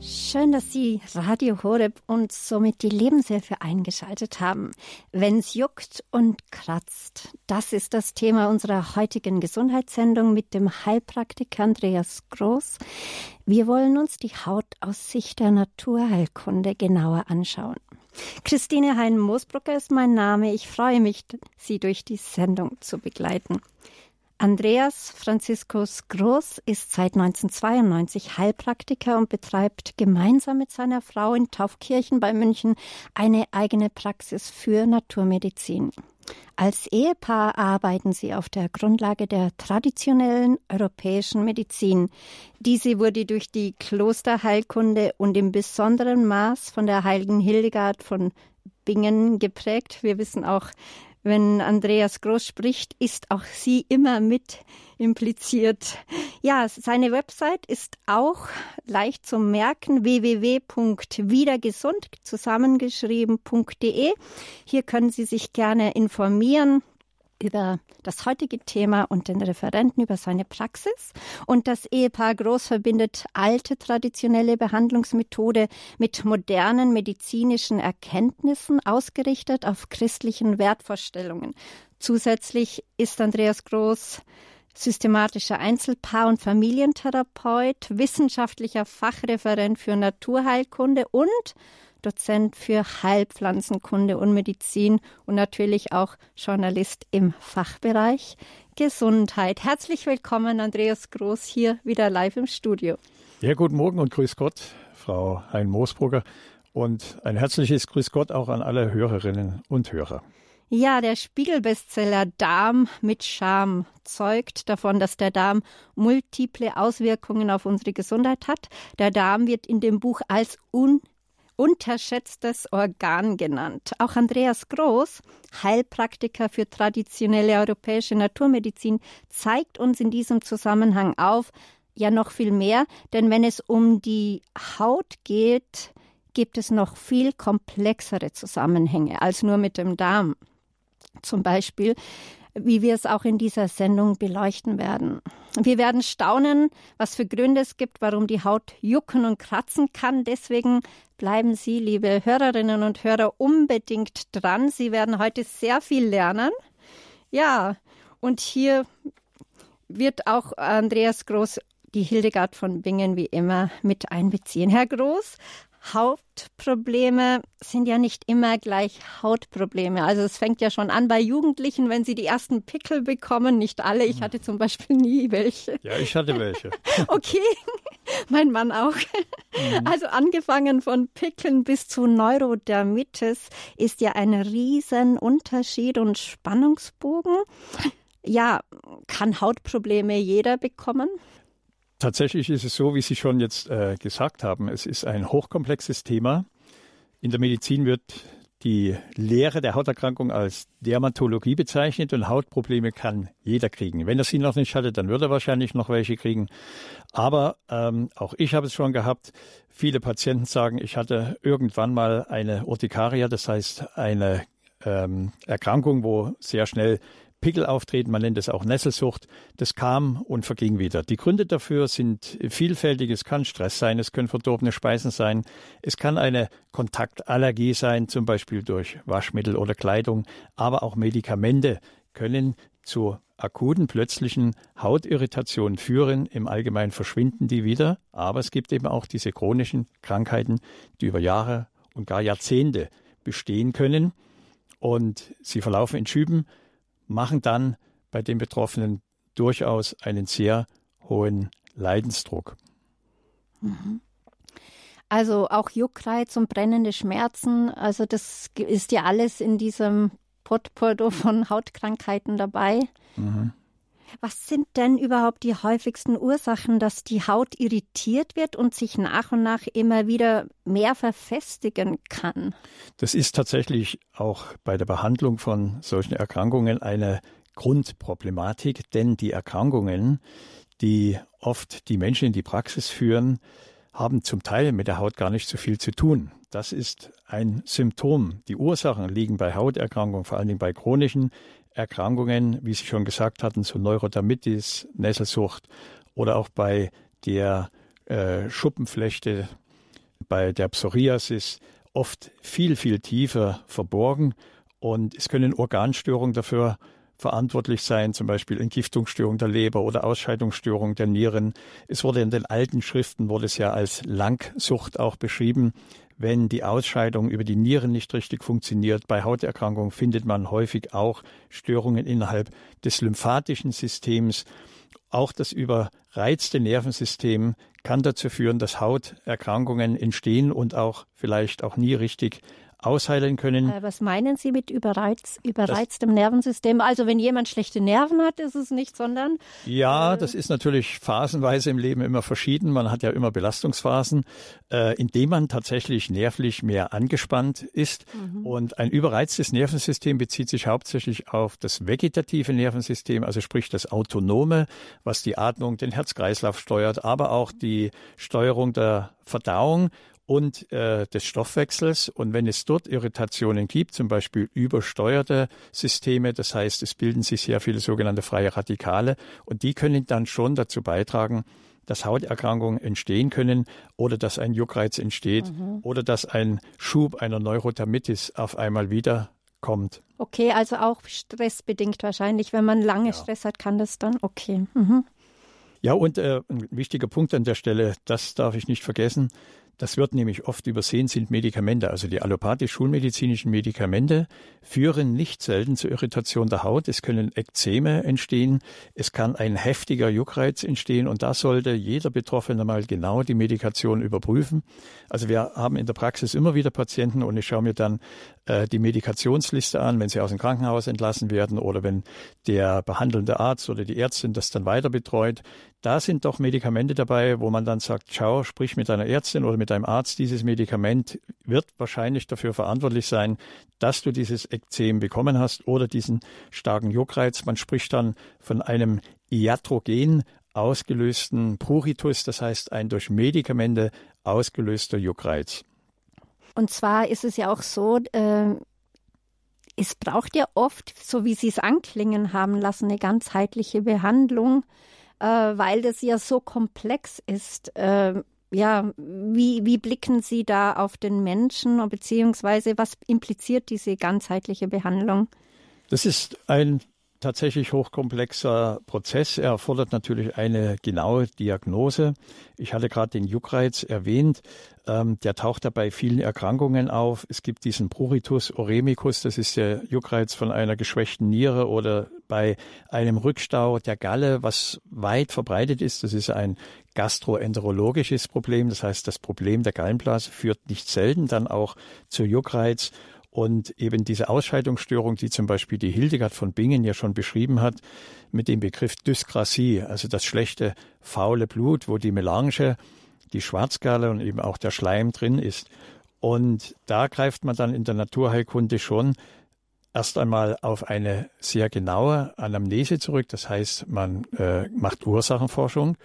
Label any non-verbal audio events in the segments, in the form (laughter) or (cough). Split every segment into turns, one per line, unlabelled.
Schön, dass Sie Radio Horeb und somit die Lebenshilfe eingeschaltet haben. Wenn's juckt und kratzt, das ist das Thema unserer heutigen Gesundheitssendung mit dem Heilpraktiker Andreas Groß. Wir wollen uns die Haut aus Sicht der Naturheilkunde genauer anschauen. Christine Hein-Moosbrucker ist mein Name. Ich freue mich, Sie durch die Sendung zu begleiten. Andreas Franziskus Groß ist seit 1992 Heilpraktiker und betreibt gemeinsam mit seiner Frau in Taufkirchen bei München eine eigene Praxis für Naturmedizin. Als Ehepaar arbeiten sie auf der Grundlage der traditionellen europäischen Medizin. Diese wurde durch die Klosterheilkunde und im besonderen Maß von der heiligen Hildegard von Bingen geprägt. Wir wissen auch, wenn Andreas Groß spricht, ist auch sie immer mit impliziert. Ja, seine Website ist auch leicht zu merken www.wiedergesund zusammengeschrieben.de. Hier können Sie sich gerne informieren über das heutige Thema und den Referenten über seine Praxis. Und das Ehepaar Groß verbindet alte traditionelle Behandlungsmethode mit modernen medizinischen Erkenntnissen, ausgerichtet auf christlichen Wertvorstellungen. Zusätzlich ist Andreas Groß systematischer Einzelpaar- und Familientherapeut, wissenschaftlicher Fachreferent für Naturheilkunde und Dozent für Heilpflanzenkunde und Medizin und natürlich auch Journalist im Fachbereich Gesundheit. Herzlich willkommen, Andreas Groß, hier wieder live im Studio.
Ja, guten Morgen und grüß Gott, Frau Hein-Moosbrugger. Und ein herzliches Grüß Gott auch an alle Hörerinnen und Hörer.
Ja, der Spiegelbestseller Darm mit Scham zeugt davon, dass der Darm multiple Auswirkungen auf unsere Gesundheit hat. Der Darm wird in dem Buch als un unterschätztes Organ genannt. Auch Andreas Groß, Heilpraktiker für traditionelle europäische Naturmedizin, zeigt uns in diesem Zusammenhang auf, ja noch viel mehr, denn wenn es um die Haut geht, gibt es noch viel komplexere Zusammenhänge als nur mit dem Darm. Zum Beispiel wie wir es auch in dieser Sendung beleuchten werden. Wir werden staunen, was für Gründe es gibt, warum die Haut jucken und kratzen kann. Deswegen bleiben Sie, liebe Hörerinnen und Hörer, unbedingt dran. Sie werden heute sehr viel lernen. Ja, und hier wird auch Andreas Groß die Hildegard von Bingen wie immer mit einbeziehen. Herr Groß, Hautprobleme sind ja nicht immer gleich Hautprobleme. Also es fängt ja schon an bei Jugendlichen, wenn sie die ersten Pickel bekommen. Nicht alle. Ich hatte zum Beispiel (laughs) nie welche.
Ja, ich hatte welche. (laughs)
okay, mein Mann auch. Mhm. Also angefangen von Pickeln bis zu Neurodermitis ist ja ein riesen Unterschied und Spannungsbogen. Ja, kann Hautprobleme jeder bekommen?
Tatsächlich ist es so, wie Sie schon jetzt äh, gesagt haben, es ist ein hochkomplexes Thema. In der Medizin wird die Lehre der Hauterkrankung als Dermatologie bezeichnet und Hautprobleme kann jeder kriegen. Wenn er sie noch nicht hatte, dann wird er wahrscheinlich noch welche kriegen. Aber ähm, auch ich habe es schon gehabt. Viele Patienten sagen, ich hatte irgendwann mal eine Urtikaria, das heißt eine ähm, Erkrankung, wo sehr schnell Pickel auftreten, man nennt es auch Nesselsucht. Das kam und verging wieder. Die Gründe dafür sind vielfältig. Es kann Stress sein, es können verdorbene Speisen sein, es kann eine Kontaktallergie sein, zum Beispiel durch Waschmittel oder Kleidung, aber auch Medikamente können zu akuten plötzlichen Hautirritationen führen. Im Allgemeinen verschwinden die wieder, aber es gibt eben auch diese chronischen Krankheiten, die über Jahre und gar Jahrzehnte bestehen können und sie verlaufen in Schüben machen dann bei den Betroffenen durchaus einen sehr hohen Leidensdruck.
Mhm. Also auch Juckreiz und brennende Schmerzen, also das ist ja alles in diesem Potpourri von Hautkrankheiten dabei. Mhm. Was sind denn überhaupt die häufigsten Ursachen, dass die Haut irritiert wird und sich nach und nach immer wieder mehr verfestigen kann?
Das ist tatsächlich auch bei der Behandlung von solchen Erkrankungen eine Grundproblematik, denn die Erkrankungen, die oft die Menschen in die Praxis führen, haben zum Teil mit der Haut gar nicht so viel zu tun. Das ist ein Symptom. Die Ursachen liegen bei Hauterkrankungen, vor allen Dingen bei chronischen Erkrankungen, wie Sie schon gesagt hatten, so Neurodermitis, Nesselsucht oder auch bei der äh, Schuppenflechte bei der Psoriasis oft viel, viel tiefer verborgen. Und es können Organstörungen dafür verantwortlich sein, zum Beispiel Entgiftungsstörung der Leber oder Ausscheidungsstörung der Nieren. Es wurde in den alten Schriften, wurde es ja als Langsucht auch beschrieben. Wenn die Ausscheidung über die Nieren nicht richtig funktioniert, bei Hauterkrankungen findet man häufig auch Störungen innerhalb des lymphatischen Systems. Auch das überreizte Nervensystem kann dazu führen, dass Hauterkrankungen entstehen und auch vielleicht auch nie richtig ausheilen können.
Äh, was meinen Sie mit überreiz, überreiztem das, Nervensystem? Also wenn jemand schlechte Nerven hat, ist es nicht, sondern.
Ja, äh, das ist natürlich phasenweise im Leben immer verschieden. Man hat ja immer Belastungsphasen, äh, in denen man tatsächlich nervlich mehr angespannt ist. Mhm. Und ein überreiztes Nervensystem bezieht sich hauptsächlich auf das vegetative Nervensystem, also sprich das Autonome, was die Atmung, den Herzkreislauf steuert, aber auch die Steuerung der Verdauung und äh, des Stoffwechsels. Und wenn es dort Irritationen gibt, zum Beispiel übersteuerte Systeme, das heißt, es bilden sich sehr viele sogenannte freie Radikale und die können dann schon dazu beitragen, dass Hauterkrankungen entstehen können oder dass ein Juckreiz entsteht mhm. oder dass ein Schub einer Neurothermitis auf einmal wieder kommt.
Okay, also auch stressbedingt wahrscheinlich. Wenn man lange ja. Stress hat, kann das dann. Okay. Mhm.
Ja, und äh, ein wichtiger Punkt an der Stelle, das darf ich nicht vergessen. Das wird nämlich oft übersehen, sind Medikamente. Also die allopathisch-schulmedizinischen Medikamente führen nicht selten zur Irritation der Haut. Es können Ekzeme entstehen. Es kann ein heftiger Juckreiz entstehen. Und da sollte jeder Betroffene mal genau die Medikation überprüfen. Also wir haben in der Praxis immer wieder Patienten und ich schaue mir dann äh, die Medikationsliste an, wenn sie aus dem Krankenhaus entlassen werden oder wenn der behandelnde Arzt oder die Ärztin das dann weiter betreut. Da sind doch Medikamente dabei, wo man dann sagt, schau, sprich mit deiner Ärztin oder mit deinem Arzt. Dieses Medikament wird wahrscheinlich dafür verantwortlich sein, dass du dieses Ekzem bekommen hast oder diesen starken Juckreiz. Man spricht dann von einem iatrogen ausgelösten Pruritus, das heißt ein durch Medikamente ausgelöster Juckreiz.
Und zwar ist es ja auch so, äh, es braucht ja oft, so wie Sie es anklingen haben lassen, eine ganzheitliche Behandlung, äh, weil das ja so komplex ist. Äh, ja, wie, wie blicken Sie da auf den Menschen, beziehungsweise was impliziert diese ganzheitliche Behandlung?
Das ist ein tatsächlich hochkomplexer Prozess. Er erfordert natürlich eine genaue Diagnose. Ich hatte gerade den Juckreiz erwähnt. Ähm, der taucht da bei vielen Erkrankungen auf. Es gibt diesen Pruritus oremicus, das ist der Juckreiz von einer geschwächten Niere oder bei einem Rückstau der Galle, was weit verbreitet ist. Das ist ein gastroenterologisches Problem. Das heißt, das Problem der Gallenblase führt nicht selten dann auch zu Juckreiz. Und eben diese Ausscheidungsstörung, die zum Beispiel die Hildegard von Bingen ja schon beschrieben hat, mit dem Begriff Dyskrasie, also das schlechte, faule Blut, wo die Melange, die Schwarzgalle und eben auch der Schleim drin ist. Und da greift man dann in der Naturheilkunde schon erst einmal auf eine sehr genaue Anamnese zurück. Das heißt, man äh, macht Ursachenforschung.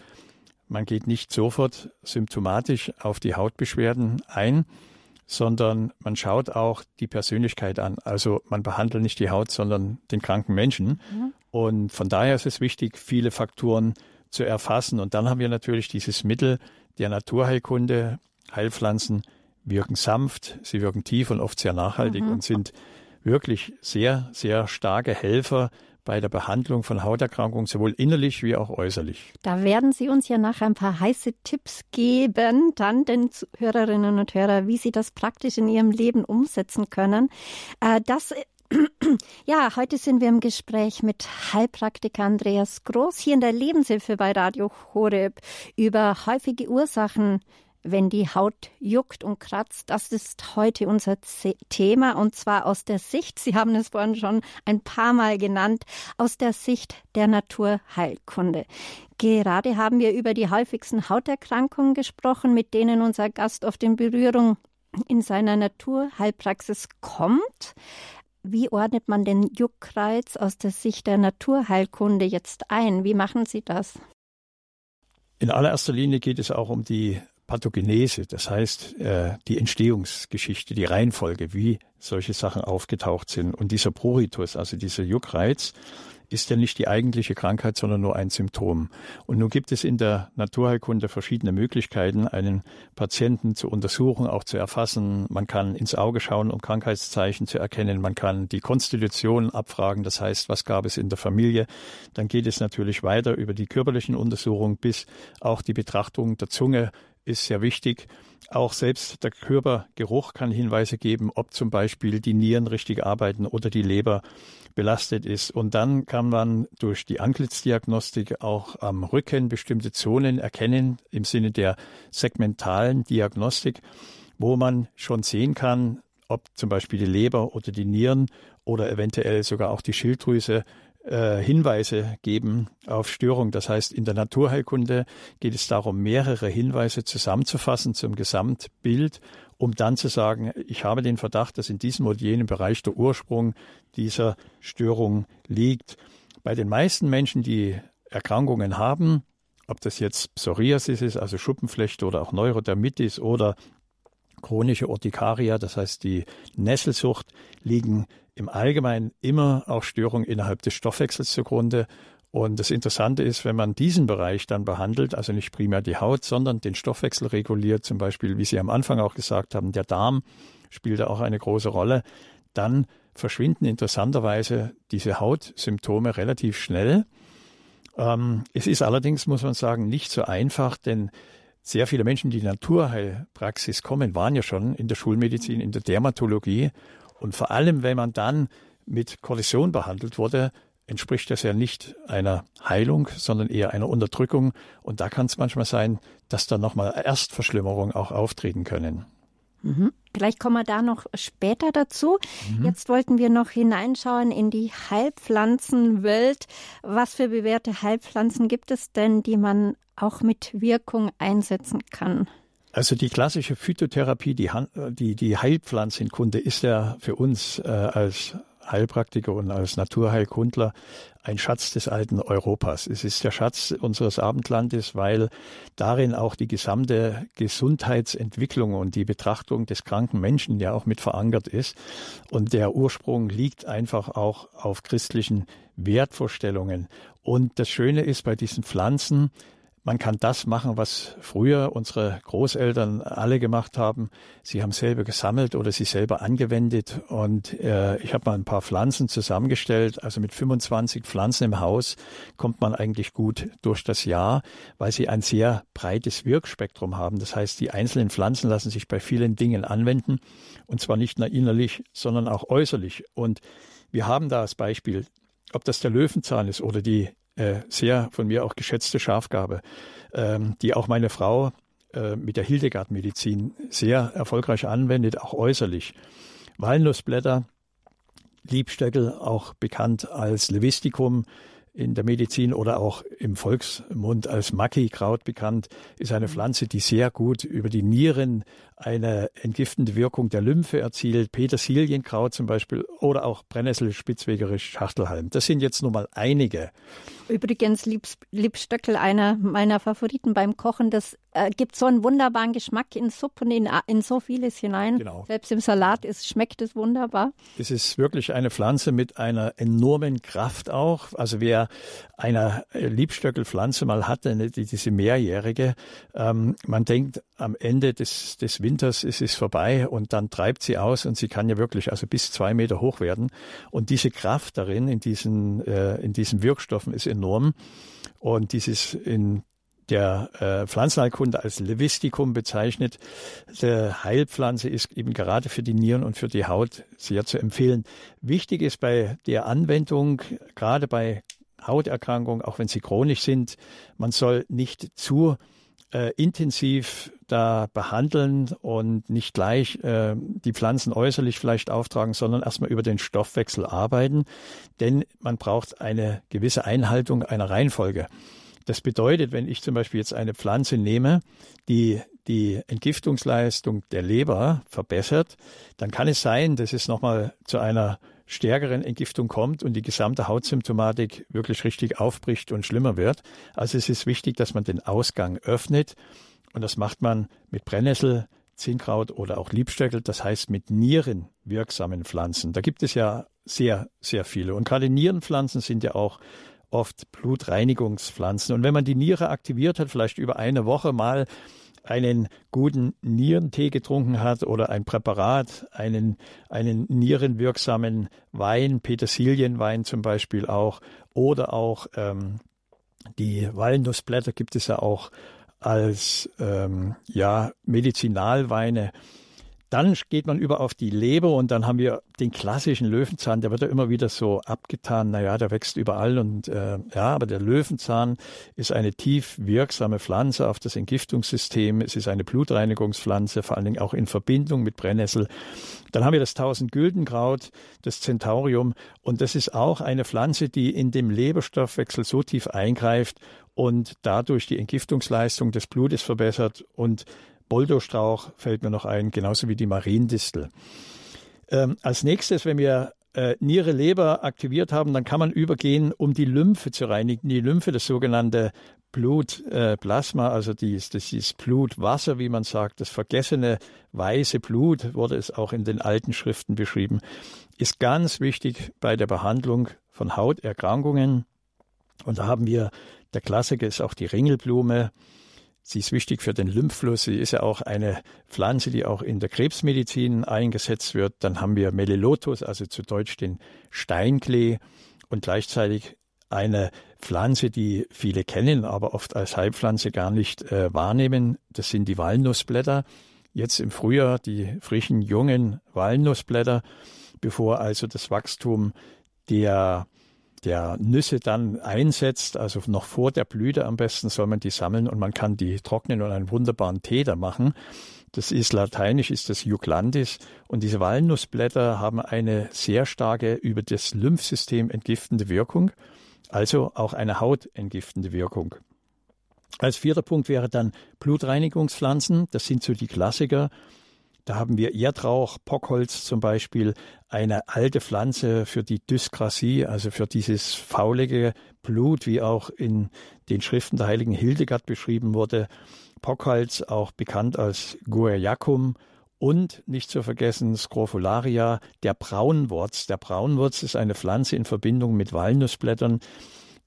Man geht nicht sofort symptomatisch auf die Hautbeschwerden ein, sondern man schaut auch die Persönlichkeit an. Also man behandelt nicht die Haut, sondern den kranken Menschen. Mhm. Und von daher ist es wichtig, viele Faktoren zu erfassen. Und dann haben wir natürlich dieses Mittel der Naturheilkunde. Heilpflanzen wirken sanft, sie wirken tief und oft sehr nachhaltig mhm. und sind wirklich sehr, sehr starke Helfer bei der Behandlung von Hauterkrankungen, sowohl innerlich wie auch äußerlich.
Da werden Sie uns ja nachher ein paar heiße Tipps geben, dann den Hörerinnen und Hörern, wie sie das praktisch in ihrem Leben umsetzen können. Äh, das (clears throat) ja, heute sind wir im Gespräch mit Heilpraktiker Andreas Groß hier in der Lebenshilfe bei Radio Horeb über häufige Ursachen wenn die Haut juckt und kratzt. Das ist heute unser Thema und zwar aus der Sicht, Sie haben es vorhin schon ein paar Mal genannt, aus der Sicht der Naturheilkunde. Gerade haben wir über die häufigsten Hauterkrankungen gesprochen, mit denen unser Gast oft in Berührung in seiner Naturheilpraxis kommt. Wie ordnet man den Juckreiz aus der Sicht der Naturheilkunde jetzt ein? Wie machen Sie das?
In allererster Linie geht es auch um die Pathogenese, das heißt äh, die Entstehungsgeschichte, die Reihenfolge, wie solche Sachen aufgetaucht sind. Und dieser Pruritus, also dieser Juckreiz, ist ja nicht die eigentliche Krankheit, sondern nur ein Symptom. Und nun gibt es in der Naturheilkunde verschiedene Möglichkeiten, einen Patienten zu untersuchen, auch zu erfassen. Man kann ins Auge schauen, um Krankheitszeichen zu erkennen. Man kann die Konstitution abfragen, das heißt, was gab es in der Familie. Dann geht es natürlich weiter über die körperlichen Untersuchungen bis auch die Betrachtung der Zunge ist sehr wichtig. Auch selbst der Körpergeruch kann Hinweise geben, ob zum Beispiel die Nieren richtig arbeiten oder die Leber belastet ist. Und dann kann man durch die Anklitzdiagnostik auch am Rücken bestimmte Zonen erkennen im Sinne der segmentalen Diagnostik, wo man schon sehen kann, ob zum Beispiel die Leber oder die Nieren oder eventuell sogar auch die Schilddrüse äh, Hinweise geben auf Störung. Das heißt, in der Naturheilkunde geht es darum, mehrere Hinweise zusammenzufassen zum Gesamtbild, um dann zu sagen, ich habe den Verdacht, dass in diesem oder jenem Bereich der Ursprung dieser Störung liegt. Bei den meisten Menschen, die Erkrankungen haben, ob das jetzt Psoriasis ist, also Schuppenflechte oder auch Neurodermitis oder chronische Urtikaria, das heißt die Nesselsucht, liegen im Allgemeinen immer auch Störungen innerhalb des Stoffwechsels zugrunde. Und das Interessante ist, wenn man diesen Bereich dann behandelt, also nicht primär die Haut, sondern den Stoffwechsel reguliert, zum Beispiel, wie Sie am Anfang auch gesagt haben, der Darm spielt da auch eine große Rolle, dann verschwinden interessanterweise diese Hautsymptome relativ schnell. Ähm, es ist allerdings, muss man sagen, nicht so einfach, denn sehr viele Menschen, die in die Naturheilpraxis kommen, waren ja schon in der Schulmedizin, in der Dermatologie und vor allem, wenn man dann mit Kortison behandelt wurde, entspricht das ja nicht einer Heilung, sondern eher einer Unterdrückung. Und da kann es manchmal sein, dass da nochmal Erstverschlimmerungen auch auftreten können.
Mhm. Vielleicht kommen wir da noch später dazu. Mhm. Jetzt wollten wir noch hineinschauen in die Heilpflanzenwelt. Was für bewährte Heilpflanzen gibt es denn, die man auch mit Wirkung einsetzen kann?
Also die klassische Phytotherapie, die, die, die Heilpflanzenkunde ist ja für uns äh, als Heilpraktiker und als Naturheilkundler ein Schatz des alten Europas. Es ist der Schatz unseres Abendlandes, weil darin auch die gesamte Gesundheitsentwicklung und die Betrachtung des kranken Menschen ja auch mit verankert ist. Und der Ursprung liegt einfach auch auf christlichen Wertvorstellungen. Und das Schöne ist bei diesen Pflanzen, man kann das machen, was früher unsere Großeltern alle gemacht haben. Sie haben selber gesammelt oder sie selber angewendet. Und äh, ich habe mal ein paar Pflanzen zusammengestellt. Also mit 25 Pflanzen im Haus kommt man eigentlich gut durch das Jahr, weil sie ein sehr breites Wirkspektrum haben. Das heißt, die einzelnen Pflanzen lassen sich bei vielen Dingen anwenden. Und zwar nicht nur innerlich, sondern auch äußerlich. Und wir haben da als Beispiel ob das der Löwenzahn ist oder die sehr von mir auch geschätzte Schafgabe, ähm, die auch meine Frau äh, mit der Hildegard-Medizin sehr erfolgreich anwendet, auch äußerlich. Walnussblätter, Liebstöckel, auch bekannt als Levisticum, in der Medizin oder auch im Volksmund als Maki-Kraut bekannt, ist eine Pflanze, die sehr gut über die Nieren eine entgiftende Wirkung der Lymphe erzielt. Petersilienkraut zum Beispiel oder auch Brennnessel, Spitzwegerisch, Schachtelhalm. Das sind jetzt nur mal einige.
Übrigens Liebstöckel, einer meiner Favoriten beim Kochen. Das äh, gibt so einen wunderbaren Geschmack in Suppen, in, in so vieles hinein. Genau. Selbst im Salat ist, schmeckt es wunderbar.
Es ist wirklich eine Pflanze mit einer enormen Kraft auch. Also wer eine Liebstöckelpflanze mal hatte, ne, diese mehrjährige, ähm, man denkt am Ende des, des Winters ist es vorbei und dann treibt sie aus und sie kann ja wirklich also bis zwei Meter hoch werden. Und diese Kraft darin, in diesen, äh, in diesen Wirkstoffen ist enorm. Und dieses in der äh, Pflanzenheilkunde als Levisticum bezeichnet. Der Heilpflanze ist eben gerade für die Nieren und für die Haut sehr zu empfehlen. Wichtig ist bei der Anwendung, gerade bei Hauterkrankungen, auch wenn sie chronisch sind, man soll nicht zu äh, intensiv da behandeln und nicht gleich äh, die Pflanzen äußerlich vielleicht auftragen, sondern erstmal über den Stoffwechsel arbeiten, denn man braucht eine gewisse Einhaltung einer Reihenfolge. Das bedeutet, wenn ich zum Beispiel jetzt eine Pflanze nehme, die die Entgiftungsleistung der Leber verbessert, dann kann es sein, dass es nochmal zu einer stärkeren Entgiftung kommt und die gesamte Hautsymptomatik wirklich richtig aufbricht und schlimmer wird. Also es ist wichtig, dass man den Ausgang öffnet und das macht man mit Brennnessel, Zinnkraut oder auch Liebstöckel, das heißt mit nierenwirksamen Pflanzen. Da gibt es ja sehr, sehr viele. Und gerade Nierenpflanzen sind ja auch oft Blutreinigungspflanzen. Und wenn man die Niere aktiviert hat, vielleicht über eine Woche mal einen guten Nierentee getrunken hat oder ein Präparat, einen, einen nierenwirksamen Wein, Petersilienwein zum Beispiel auch, oder auch ähm, die Walnussblätter gibt es ja auch als ähm, ja, Medizinalweine. Dann geht man über auf die Leber und dann haben wir den klassischen Löwenzahn, der wird ja immer wieder so abgetan, naja, der wächst überall und äh, ja, aber der Löwenzahn ist eine tief wirksame Pflanze auf das Entgiftungssystem. Es ist eine Blutreinigungspflanze, vor allen Dingen auch in Verbindung mit Brennnessel. Dann haben wir das Tausendgüldenkraut, das Centaurium und das ist auch eine Pflanze, die in dem Leberstoffwechsel so tief eingreift und dadurch die Entgiftungsleistung des Blutes verbessert und Boldostrauch fällt mir noch ein, genauso wie die Mariendistel. Ähm, als nächstes, wenn wir äh, Niere, Leber aktiviert haben, dann kann man übergehen, um die Lymphe zu reinigen. Die Lymphe, das sogenannte Blutplasma, äh, also dies, das ist Blutwasser, wie man sagt, das vergessene weiße Blut, wurde es auch in den alten Schriften beschrieben, ist ganz wichtig bei der Behandlung von Hauterkrankungen. Und da haben wir, der Klassiker ist auch die Ringelblume, Sie ist wichtig für den Lymphfluss. Sie ist ja auch eine Pflanze, die auch in der Krebsmedizin eingesetzt wird. Dann haben wir Melilotus, also zu Deutsch den Steinklee und gleichzeitig eine Pflanze, die viele kennen, aber oft als Heilpflanze gar nicht äh, wahrnehmen. Das sind die Walnussblätter. Jetzt im Frühjahr die frischen, jungen Walnussblätter, bevor also das Wachstum der der Nüsse dann einsetzt, also noch vor der Blüte am besten soll man die sammeln und man kann die trocknen und einen wunderbaren Tee da machen. Das ist lateinisch, ist das Juglandis. Und diese Walnussblätter haben eine sehr starke über das Lymphsystem entgiftende Wirkung, also auch eine hautentgiftende Wirkung. Als vierter Punkt wäre dann Blutreinigungspflanzen. Das sind so die Klassiker. Da haben wir Erdrauch, Pockholz zum Beispiel, eine alte Pflanze für die Dyskrasie, also für dieses faulige Blut, wie auch in den Schriften der heiligen Hildegard beschrieben wurde. Pockholz, auch bekannt als Guaiacum, und nicht zu vergessen Scrofularia, der Braunwurz. Der Braunwurz ist eine Pflanze in Verbindung mit Walnussblättern,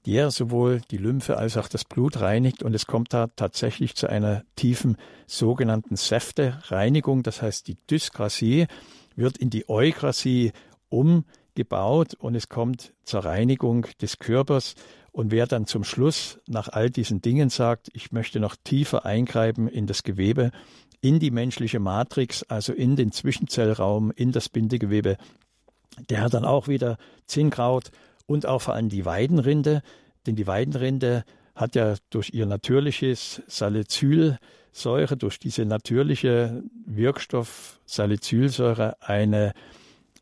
der sowohl die Lymphe als auch das Blut reinigt und es kommt da tatsächlich zu einer tiefen sogenannten Säfte-Reinigung. Das heißt, die Dyskrasie wird in die Eukrasie umgebaut und es kommt zur Reinigung des Körpers. Und wer dann zum Schluss nach all diesen Dingen sagt, ich möchte noch tiefer eingreifen in das Gewebe, in die menschliche Matrix, also in den Zwischenzellraum, in das Bindegewebe, der hat dann auch wieder Zinnkraut und auch vor allem die Weidenrinde, denn die Weidenrinde hat ja durch ihr natürliches Salicylsäure, durch diese natürliche Wirkstoff Salicylsäure eine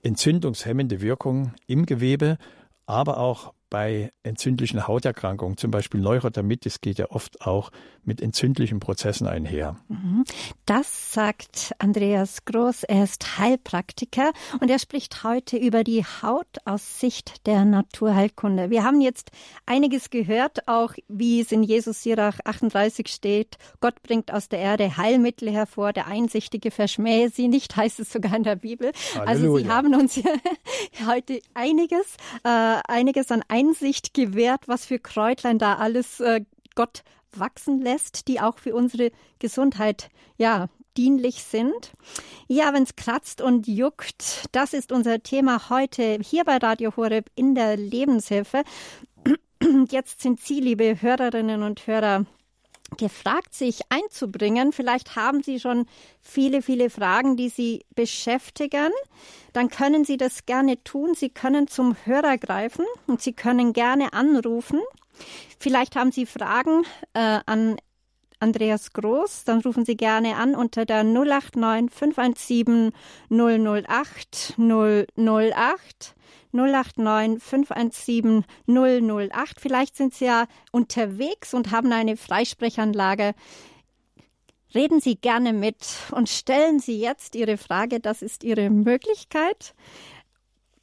entzündungshemmende Wirkung im Gewebe, aber auch bei entzündlichen Hauterkrankungen, zum Beispiel Neurodermitis, geht ja oft auch mit entzündlichen Prozessen einher. Mhm.
Das sagt Andreas Groß. Er ist Heilpraktiker und er spricht heute über die Haut aus Sicht der Naturheilkunde. Wir haben jetzt einiges gehört, auch wie es in Jesus Sirach 38 steht. Gott bringt aus der Erde Heilmittel hervor, der Einsichtige verschmähe sie nicht, heißt es sogar in der Bibel. Halleluja. Also Sie haben uns (laughs) heute einiges, äh, einiges an Einsicht Einsicht gewährt, was für Kräutlein da alles äh, Gott wachsen lässt, die auch für unsere Gesundheit ja dienlich sind. Ja, wenn es kratzt und juckt, das ist unser Thema heute hier bei Radio Horeb in der Lebenshilfe. (clears throat) Jetzt sind Sie, liebe Hörerinnen und Hörer, gefragt, sich einzubringen. Vielleicht haben Sie schon viele, viele Fragen, die Sie beschäftigen. Dann können Sie das gerne tun. Sie können zum Hörer greifen und Sie können gerne anrufen. Vielleicht haben Sie Fragen äh, an Andreas Groß, dann rufen Sie gerne an unter der 089 517 008 008. 089 517 008. Vielleicht sind Sie ja unterwegs und haben eine Freisprechanlage. Reden Sie gerne mit und stellen Sie jetzt Ihre Frage. Das ist Ihre Möglichkeit.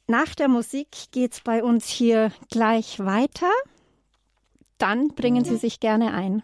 Nach der Musik geht es bei uns hier gleich weiter. Dann bringen Sie sich gerne ein.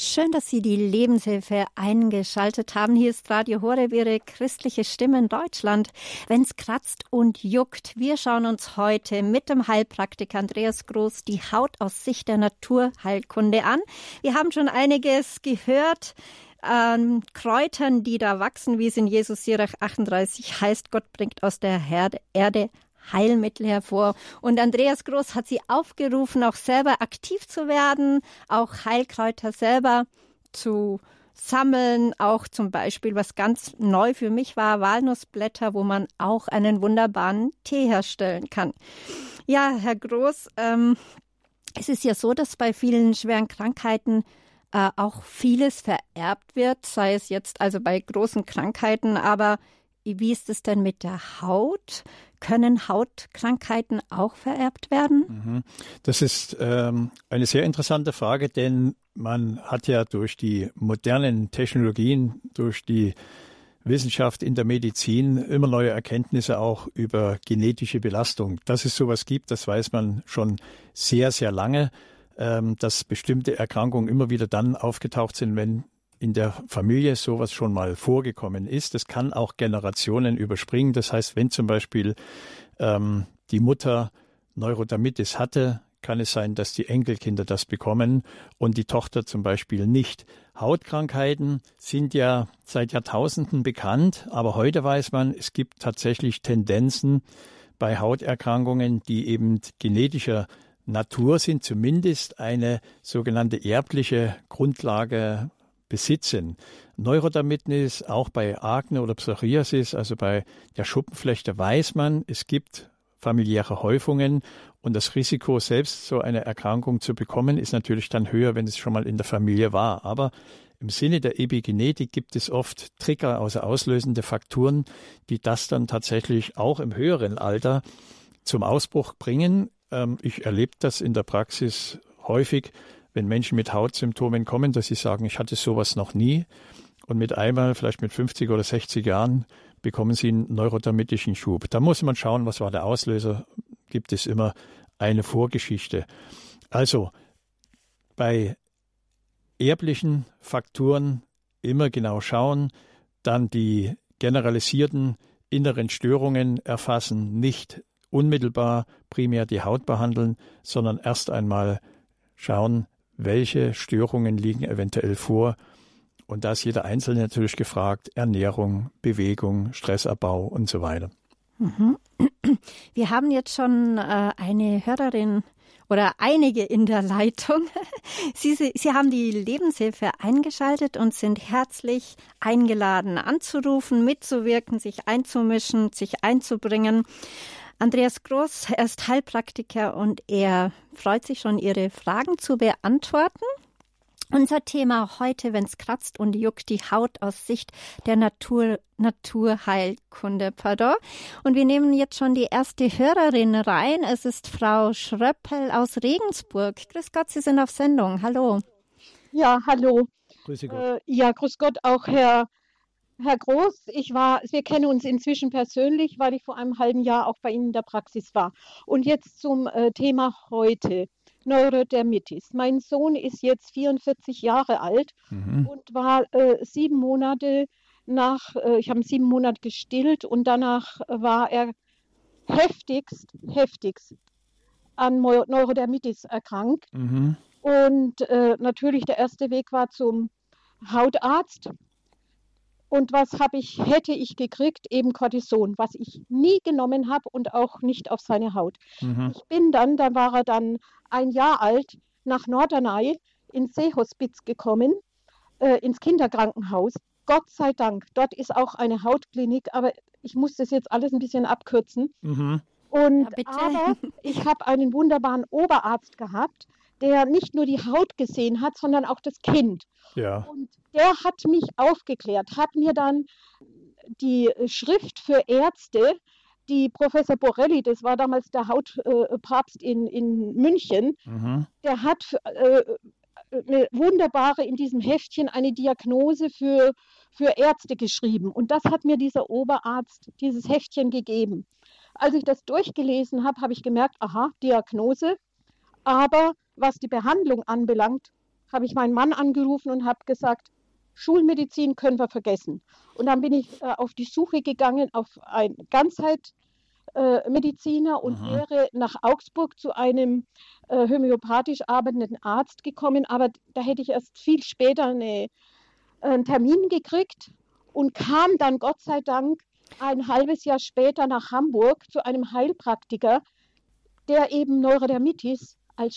Schön, dass Sie die Lebenshilfe eingeschaltet haben. Hier ist Radio Horeb, Ihre christliche Stimme in Deutschland. Wenn's kratzt und juckt, wir schauen uns heute mit dem Heilpraktiker Andreas Groß die Haut aus Sicht der Naturheilkunde an. Wir haben schon einiges gehört an Kräutern, die da wachsen, wie es in Jesus Sirach 38 heißt. Gott bringt aus der Herde, Erde Heilmittel hervor. Und Andreas Groß hat sie aufgerufen, auch selber aktiv zu werden, auch Heilkräuter selber zu sammeln, auch zum Beispiel, was ganz neu für mich war, Walnussblätter, wo man auch einen wunderbaren Tee herstellen kann. Ja, Herr Groß, ähm, es ist ja so, dass bei vielen schweren Krankheiten äh, auch vieles vererbt wird, sei es jetzt also bei großen Krankheiten, aber wie ist es denn mit der Haut? Können Hautkrankheiten auch vererbt werden?
Mhm. Das ist ähm, eine sehr interessante Frage, denn man hat ja durch die modernen Technologien, durch die Wissenschaft in der Medizin immer neue Erkenntnisse auch über genetische Belastung. Dass es sowas gibt, das weiß man schon sehr, sehr lange, ähm, dass bestimmte Erkrankungen immer wieder dann aufgetaucht sind, wenn in der Familie sowas schon mal vorgekommen ist. Das kann auch Generationen überspringen. Das heißt, wenn zum Beispiel ähm, die Mutter Neurodermitis hatte, kann es sein, dass die Enkelkinder das bekommen und die Tochter zum Beispiel nicht. Hautkrankheiten sind ja seit Jahrtausenden bekannt, aber heute weiß man, es gibt tatsächlich Tendenzen bei Hauterkrankungen, die eben genetischer Natur sind, zumindest eine sogenannte erbliche Grundlage besitzen. Neurodermitis, auch bei Akne oder Psoriasis, also bei der Schuppenflechte, weiß man, es gibt familiäre Häufungen und das Risiko, selbst so eine Erkrankung zu bekommen, ist natürlich dann höher, wenn es schon mal in der Familie war. Aber im Sinne der Epigenetik gibt es oft Trigger, also auslösende Faktoren, die das dann tatsächlich auch im höheren Alter zum Ausbruch bringen. Ähm, ich erlebe das in der Praxis häufig, wenn Menschen mit Hautsymptomen kommen, dass sie sagen, ich hatte sowas noch nie. Und mit einmal, vielleicht mit 50 oder 60 Jahren, bekommen sie einen neurodermitischen Schub. Da muss man schauen, was war der Auslöser. Gibt es immer eine Vorgeschichte. Also bei erblichen Faktoren immer genau schauen, dann die generalisierten inneren Störungen erfassen, nicht unmittelbar primär die Haut behandeln, sondern erst einmal schauen, welche Störungen liegen eventuell vor. Und da ist jeder Einzelne natürlich gefragt, Ernährung, Bewegung, Stressabbau und so weiter.
Mhm. (clears throat) Wir haben jetzt schon äh, eine Hörerin oder einige in der Leitung. (laughs) Sie, Sie, Sie haben die Lebenshilfe eingeschaltet und sind herzlich eingeladen, anzurufen, mitzuwirken, sich einzumischen, sich einzubringen. Andreas Groß, er ist Heilpraktiker und er freut sich schon, Ihre Fragen zu beantworten. Unser Thema heute, wenn es kratzt und juckt, die Haut aus Sicht der Natur, Naturheilkunde, pardon. Und wir nehmen jetzt schon die erste Hörerin rein. Es ist Frau Schröppel aus Regensburg. Grüß Gott, Sie sind auf Sendung. Hallo.
Ja, hallo. Grüß Gott. Äh, ja, grüß Gott auch Herr Herr Groß, ich war, wir kennen uns inzwischen persönlich, weil ich vor einem halben Jahr auch bei Ihnen in der Praxis war. Und jetzt zum äh, Thema heute. Neurodermitis. Mein Sohn ist jetzt 44 Jahre alt mhm. und war äh, sieben Monate nach, äh, ich habe sieben Monate gestillt und danach war er heftigst, heftigst an Neurodermitis erkrankt. Mhm. Und äh, natürlich der erste Weg war zum Hautarzt und was habe ich, hätte ich gekriegt? Eben Cortison, was ich nie genommen habe und auch nicht auf seine Haut. Mhm. Ich bin dann, da war er dann ein Jahr alt, nach Norderney ins Seehospiz gekommen, äh, ins Kinderkrankenhaus. Gott sei Dank, dort ist auch eine Hautklinik, aber ich muss das jetzt alles ein bisschen abkürzen. Mhm. Und ja, aber (laughs) ich habe einen wunderbaren Oberarzt gehabt, der nicht nur die Haut gesehen hat, sondern auch das Kind. Ja. Und der hat mich aufgeklärt, hat mir dann die Schrift für Ärzte, die Professor Borelli, das war damals der Hautpapst in, in München, mhm. der hat äh, eine wunderbare in diesem Heftchen eine Diagnose für, für Ärzte geschrieben. Und das hat mir dieser Oberarzt, dieses Heftchen gegeben. Als ich das durchgelesen habe, habe ich gemerkt, aha, Diagnose. Aber was die Behandlung anbelangt, habe ich meinen Mann angerufen und habe gesagt, Schulmedizin können wir vergessen. Und dann bin ich äh, auf die Suche gegangen auf einen Ganzheitmediziner äh, und mhm. wäre nach Augsburg zu einem äh, homöopathisch arbeitenden Arzt gekommen. Aber da hätte ich erst viel später eine, einen Termin gekriegt und kam dann Gott sei Dank ein halbes Jahr später nach Hamburg zu einem Heilpraktiker, der eben Neurodermitis als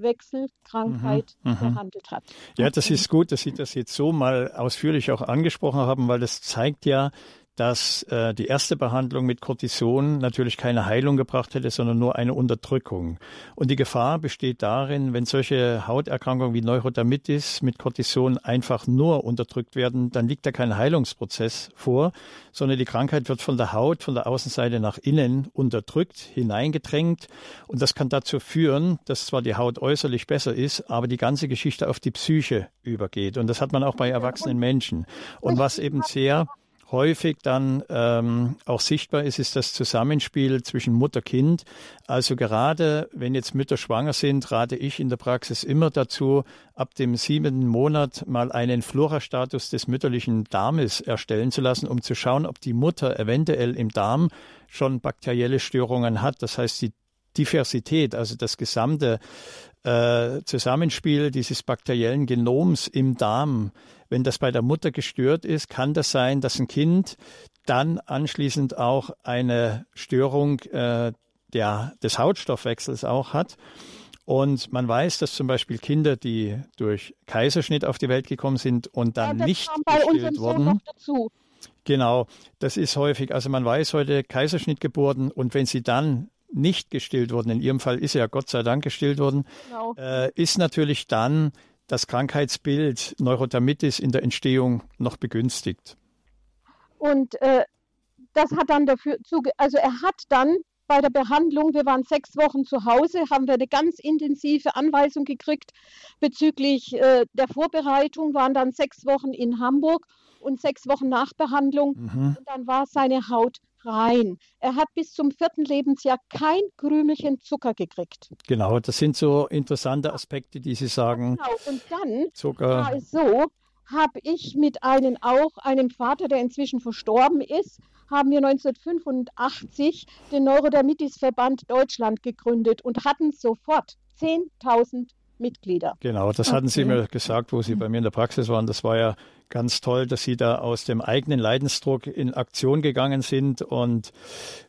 Stoffwechselkrankheit mhm, mhm, behandelt hat.
Ja, das ist gut, dass Sie das jetzt so mal ausführlich auch angesprochen haben, weil das zeigt ja, dass äh, die erste Behandlung mit Cortison natürlich keine Heilung gebracht hätte, sondern nur eine Unterdrückung. Und die Gefahr besteht darin, wenn solche Hauterkrankungen wie Neurodermitis mit Cortison einfach nur unterdrückt werden, dann liegt da kein Heilungsprozess vor, sondern die Krankheit wird von der Haut, von der Außenseite nach innen unterdrückt, hineingedrängt. Und das kann dazu führen, dass zwar die Haut äußerlich besser ist, aber die ganze Geschichte auf die Psyche übergeht. Und das hat man auch bei erwachsenen Menschen. Und was eben sehr häufig dann ähm, auch sichtbar ist, ist das Zusammenspiel zwischen Mutter-Kind. Also gerade wenn jetzt Mütter schwanger sind, rate ich in der Praxis immer dazu, ab dem siebenten Monat mal einen Flora-Status des mütterlichen Darmes erstellen zu lassen, um zu schauen, ob die Mutter eventuell im Darm schon bakterielle Störungen hat. Das heißt, die Diversität, also das gesamte äh, Zusammenspiel dieses bakteriellen Genoms im Darm wenn das bei der Mutter gestört ist, kann das sein, dass ein Kind dann anschließend auch eine Störung äh, der, des Hautstoffwechsels auch hat. Und man weiß, dass zum Beispiel Kinder, die durch Kaiserschnitt auf die Welt gekommen sind und dann ja, nicht gestillt wurden. Genau, das ist häufig. Also man weiß heute Kaiserschnitt geboren und wenn sie dann nicht gestillt wurden, in ihrem Fall ist er ja Gott sei Dank gestillt worden, genau. äh, ist natürlich dann das Krankheitsbild Neurodermitis in der Entstehung noch begünstigt.
Und äh, das hat dann dafür zuge also er hat dann bei der Behandlung, wir waren sechs Wochen zu Hause, haben wir eine ganz intensive Anweisung gekriegt bezüglich äh, der Vorbereitung, waren dann sechs Wochen in Hamburg und sechs Wochen Nachbehandlung. Mhm. Und dann war seine Haut rein. Er hat bis zum vierten Lebensjahr kein Krümelchen Zucker gekriegt.
Genau, das sind so interessante Aspekte, die Sie sagen.
Genau, und dann Zucker. war es so, habe ich mit einem auch, einem Vater, der inzwischen verstorben ist, haben wir 1985 den Neurodermitis-Verband Deutschland gegründet und hatten sofort 10.000 Mitglieder.
Genau, das hatten Sie mir gesagt, wo Sie bei mir in der Praxis waren. Das war ja ganz toll, dass Sie da aus dem eigenen Leidensdruck in Aktion gegangen sind und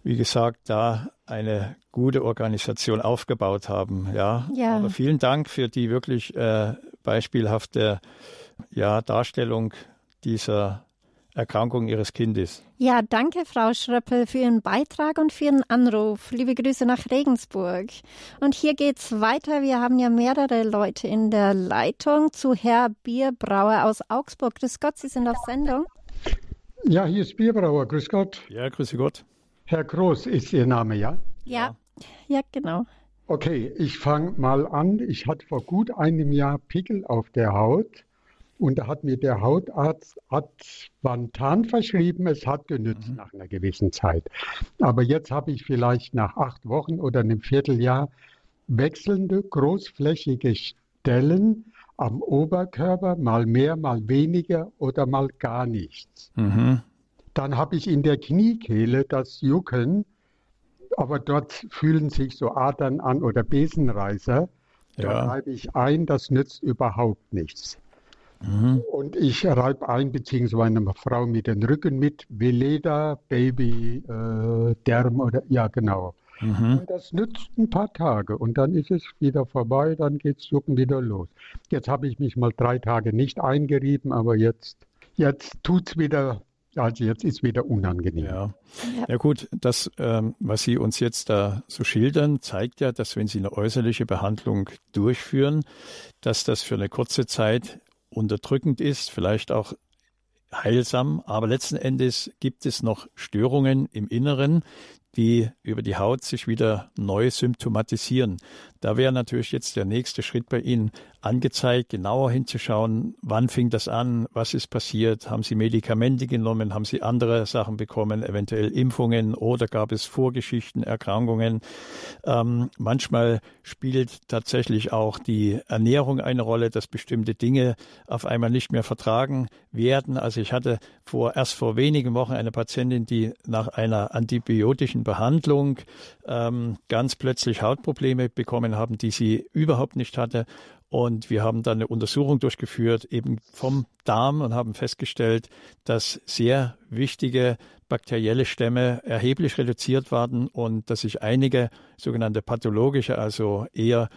wie gesagt, da eine gute Organisation aufgebaut haben. Ja, ja. aber vielen Dank für die wirklich äh, beispielhafte ja, Darstellung dieser Erkrankung Ihres Kindes.
Ja, danke, Frau Schröppel, für Ihren Beitrag und für Ihren Anruf. Liebe Grüße nach Regensburg. Und hier geht's weiter. Wir haben ja mehrere Leute in der Leitung zu Herr Bierbrauer aus Augsburg. Grüß Gott, Sie sind auf Sendung.
Ja, hier ist Bierbrauer. Grüß Gott.
Ja, grüße Gott.
Herr Groß ist Ihr Name, ja?
Ja, ja, genau.
Okay, ich fange mal an. Ich hatte vor gut einem Jahr Pickel auf der Haut und da hat mir der Hautarzt Advantan verschrieben. Es hat genützt mhm. nach einer gewissen Zeit. Aber jetzt habe ich vielleicht nach acht Wochen oder einem Vierteljahr wechselnde großflächige Stellen am Oberkörper, mal mehr, mal weniger oder mal gar nichts. Mhm. Dann habe ich in der Kniekehle das Jucken, aber dort fühlen sich so Adern an oder Besenreißer. Da ja. reibe ich ein, das nützt überhaupt nichts. Mhm. Und ich reibe ein, beziehungsweise eine Frau mit den Rücken mit, Veleda, Baby, äh, Derm oder, ja genau. Mhm. Und das nützt ein paar Tage und dann ist es wieder vorbei, dann geht es Jucken wieder los. Jetzt habe ich mich mal drei Tage nicht eingerieben, aber jetzt, jetzt tut es wieder also jetzt ist wieder unangenehm.
Ja, ja gut, das, ähm, was Sie uns jetzt da so schildern, zeigt ja, dass wenn Sie eine äußerliche Behandlung durchführen, dass das für eine kurze Zeit unterdrückend ist, vielleicht auch heilsam, aber letzten Endes gibt es noch Störungen im Inneren, die über die Haut sich wieder neu symptomatisieren. Da wäre natürlich jetzt der nächste Schritt bei Ihnen angezeigt, genauer hinzuschauen, wann fing das an, was ist passiert, haben Sie Medikamente genommen, haben Sie andere Sachen bekommen, eventuell Impfungen oder gab es Vorgeschichten, Erkrankungen. Ähm, manchmal spielt tatsächlich auch die Ernährung eine Rolle, dass bestimmte Dinge auf einmal nicht mehr vertragen werden. Also ich hatte vor erst vor wenigen Wochen eine Patientin, die nach einer antibiotischen Behandlung ähm, ganz plötzlich Hautprobleme bekommen haben, die sie überhaupt nicht hatte. Und wir haben dann eine Untersuchung durchgeführt, eben vom Darm und haben festgestellt, dass sehr wichtige bakterielle Stämme erheblich reduziert waren und dass sich einige sogenannte pathologische, also eher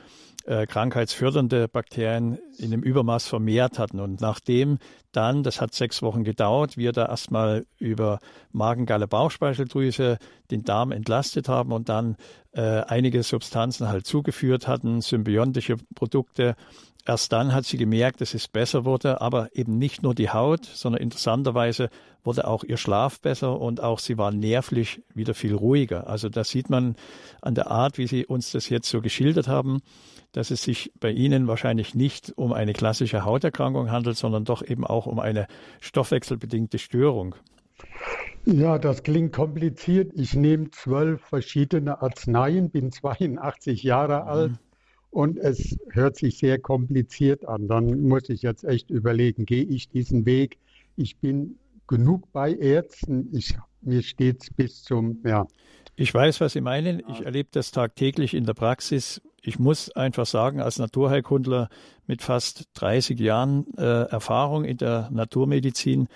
äh, krankheitsfördernde Bakterien in dem Übermaß vermehrt hatten. Und nachdem dann, das hat sechs Wochen gedauert, wir da erstmal über Magengalle Bauchspeicheldrüse den Darm entlastet haben und dann äh, einige Substanzen halt zugeführt hatten, symbiontische Produkte. Erst dann hat sie gemerkt, dass es besser wurde, aber eben nicht nur die Haut, sondern interessanterweise wurde auch ihr Schlaf besser und auch sie war nervlich wieder viel ruhiger. Also das sieht man an der Art, wie Sie uns das jetzt so geschildert haben dass es sich bei Ihnen wahrscheinlich nicht um eine klassische Hauterkrankung handelt, sondern doch eben auch um eine stoffwechselbedingte Störung.
Ja, das klingt kompliziert. Ich nehme zwölf verschiedene Arzneien, bin 82 Jahre mhm. alt und es hört sich sehr kompliziert an. Dann muss ich jetzt echt überlegen, gehe ich diesen Weg? Ich bin genug bei Ärzten. Ich, mir steht es bis zum, ja.
Ich weiß, was Sie meinen. Ich erlebe das tagtäglich in der Praxis ich muss einfach sagen, als Naturheilkundler mit fast 30 Jahren äh, Erfahrung in der Naturmedizin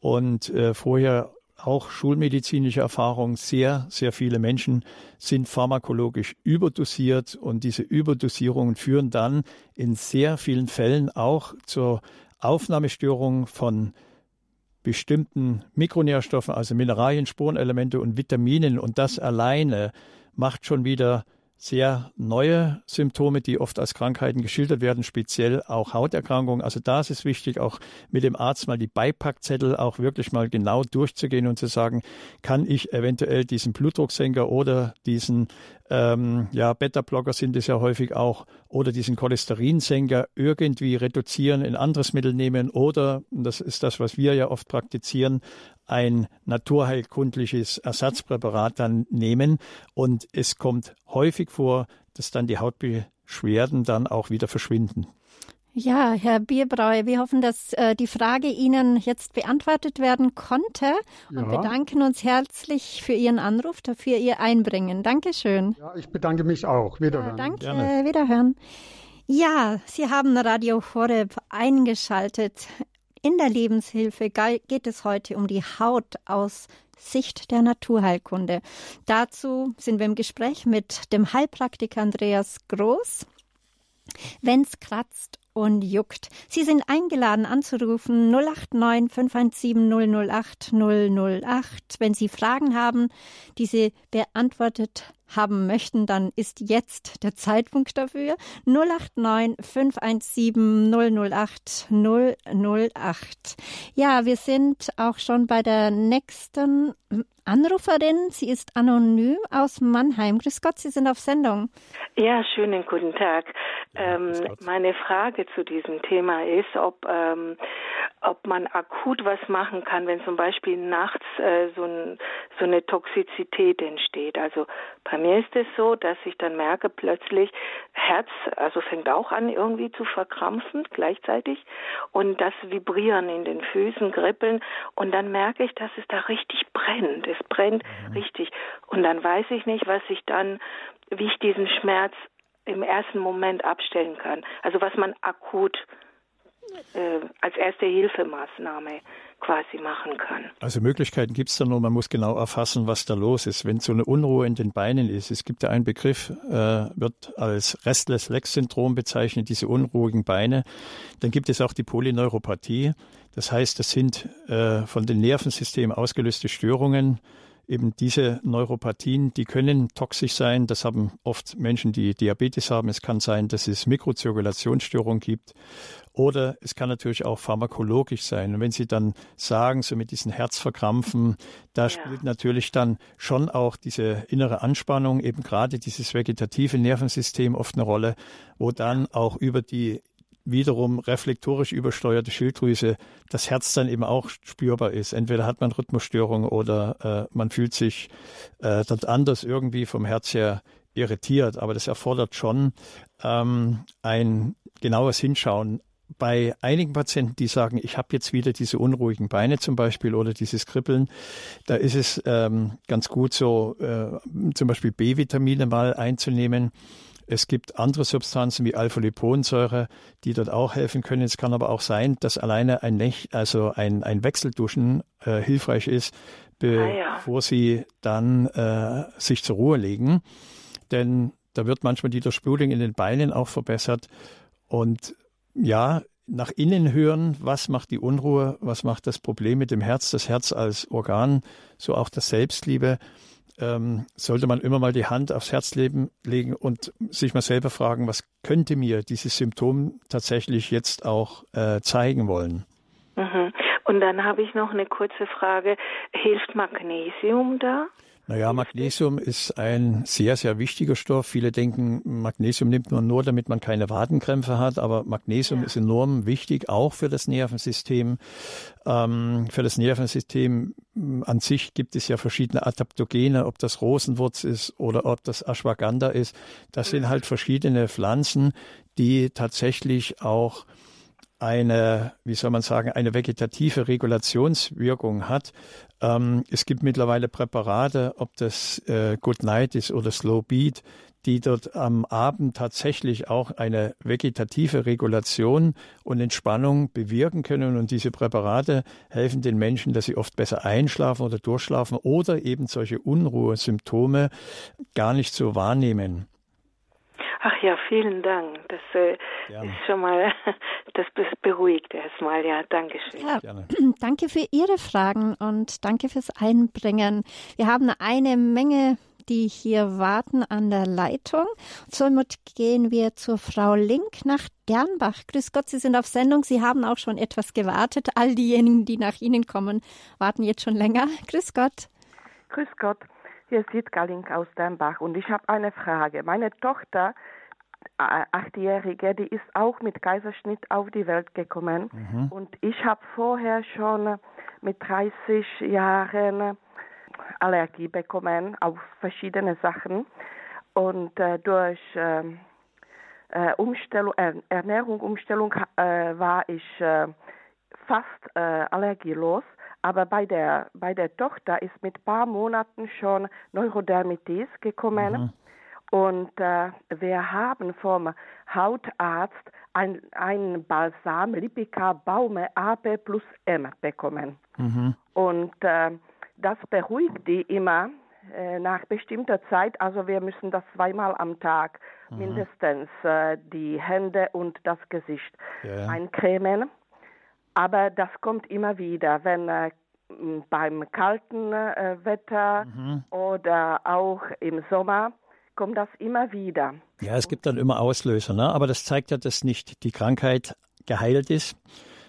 und äh, vorher auch schulmedizinische Erfahrung, sehr, sehr viele Menschen sind pharmakologisch überdosiert und diese Überdosierungen führen dann in sehr vielen Fällen auch zur Aufnahmestörung von bestimmten Mikronährstoffen, also Mineralien, Spurenelemente und Vitaminen. Und das alleine macht schon wieder sehr neue Symptome, die oft als Krankheiten geschildert werden, speziell auch Hauterkrankungen. Also da ist es wichtig, auch mit dem Arzt mal die Beipackzettel auch wirklich mal genau durchzugehen und zu sagen, kann ich eventuell diesen Blutdrucksenker oder diesen ähm, ja, Beta-Blocker sind es ja häufig auch, oder diesen Cholesterinsenker irgendwie reduzieren, ein anderes Mittel nehmen oder, das ist das, was wir ja oft praktizieren, ein naturheilkundliches Ersatzpräparat dann nehmen. Und es kommt häufig vor, dass dann die Hautbeschwerden dann auch wieder verschwinden.
Ja, Herr Bierbrauer, wir hoffen, dass äh, die Frage Ihnen jetzt beantwortet werden konnte und ja. bedanken uns herzlich für Ihren Anruf, dafür Ihr Einbringen. Dankeschön.
Ja, ich bedanke mich auch. Wiederhören.
Ja, danke, Gerne. wiederhören. Ja, Sie haben Radio Horeb eingeschaltet. In der Lebenshilfe geht es heute um die Haut aus Sicht der Naturheilkunde. Dazu sind wir im Gespräch mit dem Heilpraktiker Andreas Groß. Wenn's kratzt und juckt. Sie sind eingeladen anzurufen 089 517 008 008. Wenn Sie Fragen haben, die Sie beantwortet haben möchten, dann ist jetzt der Zeitpunkt dafür. 089 517 008 008. Ja, wir sind auch schon bei der nächsten Anruferin. Sie ist anonym aus Mannheim. Grüß Gott, Sie sind auf Sendung.
Ja, schönen guten Tag. Ähm, meine Frage zu diesem Thema ist, ob, ähm, ob man akut was machen kann, wenn zum Beispiel nachts äh, so, ein, so eine Toxizität entsteht. Also bei mir ist es so, dass ich dann merke, plötzlich Herz, also fängt auch an irgendwie zu verkrampfen gleichzeitig und das Vibrieren in den Füßen, Kribbeln und dann merke ich, dass es da richtig brennt. Es brennt mhm. richtig und dann weiß ich nicht, was ich dann, wie ich diesen Schmerz im ersten Moment abstellen kann. Also was man akut äh, als erste Hilfemaßnahme quasi machen kann.
Also Möglichkeiten gibt es da nur, man muss genau erfassen, was da los ist. Wenn so eine Unruhe in den Beinen ist, es gibt ja einen Begriff, äh, wird als Restless Leg Syndrom bezeichnet, diese unruhigen Beine. Dann gibt es auch die Polyneuropathie. Das heißt, das sind äh, von den Nervensystemen ausgelöste Störungen eben diese Neuropathien, die können toxisch sein. Das haben oft Menschen, die Diabetes haben. Es kann sein, dass es Mikrozirkulationsstörungen gibt. Oder es kann natürlich auch pharmakologisch sein. Und wenn Sie dann sagen, so mit diesen Herzverkrampfen, da ja. spielt natürlich dann schon auch diese innere Anspannung, eben gerade dieses vegetative Nervensystem oft eine Rolle, wo dann auch über die wiederum reflektorisch übersteuerte Schilddrüse das Herz dann eben auch spürbar ist. Entweder hat man Rhythmusstörung oder äh, man fühlt sich äh, dort anders irgendwie vom Herz her irritiert. Aber das erfordert schon ähm, ein genaues Hinschauen. Bei einigen Patienten, die sagen, ich habe jetzt wieder diese unruhigen Beine zum Beispiel oder dieses Kribbeln, da ist es ähm, ganz gut so, äh, zum Beispiel B-Vitamine mal einzunehmen es gibt andere Substanzen wie Alpha-Liponsäure, die dort auch helfen können. Es kann aber auch sein, dass alleine ein, Nech, also ein, ein Wechselduschen äh, hilfreich ist, bevor ah, ja. sie dann äh, sich zur Ruhe legen. Denn da wird manchmal die Durchblutung in den Beinen auch verbessert. Und ja, nach innen hören, was macht die Unruhe, was macht das Problem mit dem Herz, das Herz als Organ, so auch das Selbstliebe ähm, sollte man immer mal die Hand aufs Herz legen und sich mal selber fragen, was könnte mir dieses Symptom tatsächlich jetzt auch äh, zeigen wollen.
Mhm. Und dann habe ich noch eine kurze Frage. Hilft Magnesium da?
Naja, Magnesium ist ein sehr, sehr wichtiger Stoff. Viele denken, Magnesium nimmt man nur, damit man keine Wadenkrämpfe hat, aber Magnesium ja. ist enorm wichtig, auch für das Nervensystem. Ähm, für das Nervensystem mm, an sich gibt es ja verschiedene Adaptogene, ob das Rosenwurz ist oder ob das Ashwagandha ist. Das sind halt verschiedene Pflanzen, die tatsächlich auch eine, wie soll man sagen, eine vegetative Regulationswirkung hat. Ähm, es gibt mittlerweile Präparate, ob das äh, Good Night ist oder Slow Beat, die dort am Abend tatsächlich auch eine vegetative Regulation und Entspannung bewirken können. Und diese Präparate helfen den Menschen, dass sie oft besser einschlafen oder durchschlafen oder eben solche Unruhesymptome gar nicht so wahrnehmen.
Ach ja, vielen Dank. Das äh, ist schon mal, (laughs) das beruhigt erstmal. Ja, danke schön. Ja, (clears throat)
danke für Ihre Fragen und danke fürs Einbringen. Wir haben eine Menge die hier warten an der Leitung. Somit gehen wir zur Frau Link nach Dernbach. Grüß Gott, Sie sind auf Sendung. Sie haben auch schon etwas gewartet. All diejenigen, die nach Ihnen kommen, warten jetzt schon länger. Grüß Gott.
Grüß Gott. Hier ist Jitka Link aus Dernbach und ich habe eine Frage. Meine Tochter Achtjährige, die ist auch mit Kaiserschnitt auf die Welt gekommen. Mhm. Und ich habe vorher schon mit 30 Jahren Allergie bekommen auf verschiedene Sachen. Und äh, durch ähm, äh, Umstellung, äh, Ernährung, Umstellung äh, war ich äh, fast äh, allergielos. Aber bei der, bei der Tochter ist mit ein paar Monaten schon Neurodermitis gekommen. Mhm. Und äh, wir haben vom Hautarzt ein, ein Balsam Lipica Baume AP plus M bekommen. Mhm. Und äh, das beruhigt die immer äh, nach bestimmter Zeit. Also wir müssen das zweimal am Tag mhm. mindestens äh, die Hände und das Gesicht yeah. eincremen. Aber das kommt immer wieder, wenn äh, beim kalten äh, Wetter mhm. oder auch im Sommer kommt das immer wieder.
Ja, es gibt dann immer Auslöser, ne? aber das zeigt ja, dass nicht die Krankheit geheilt ist,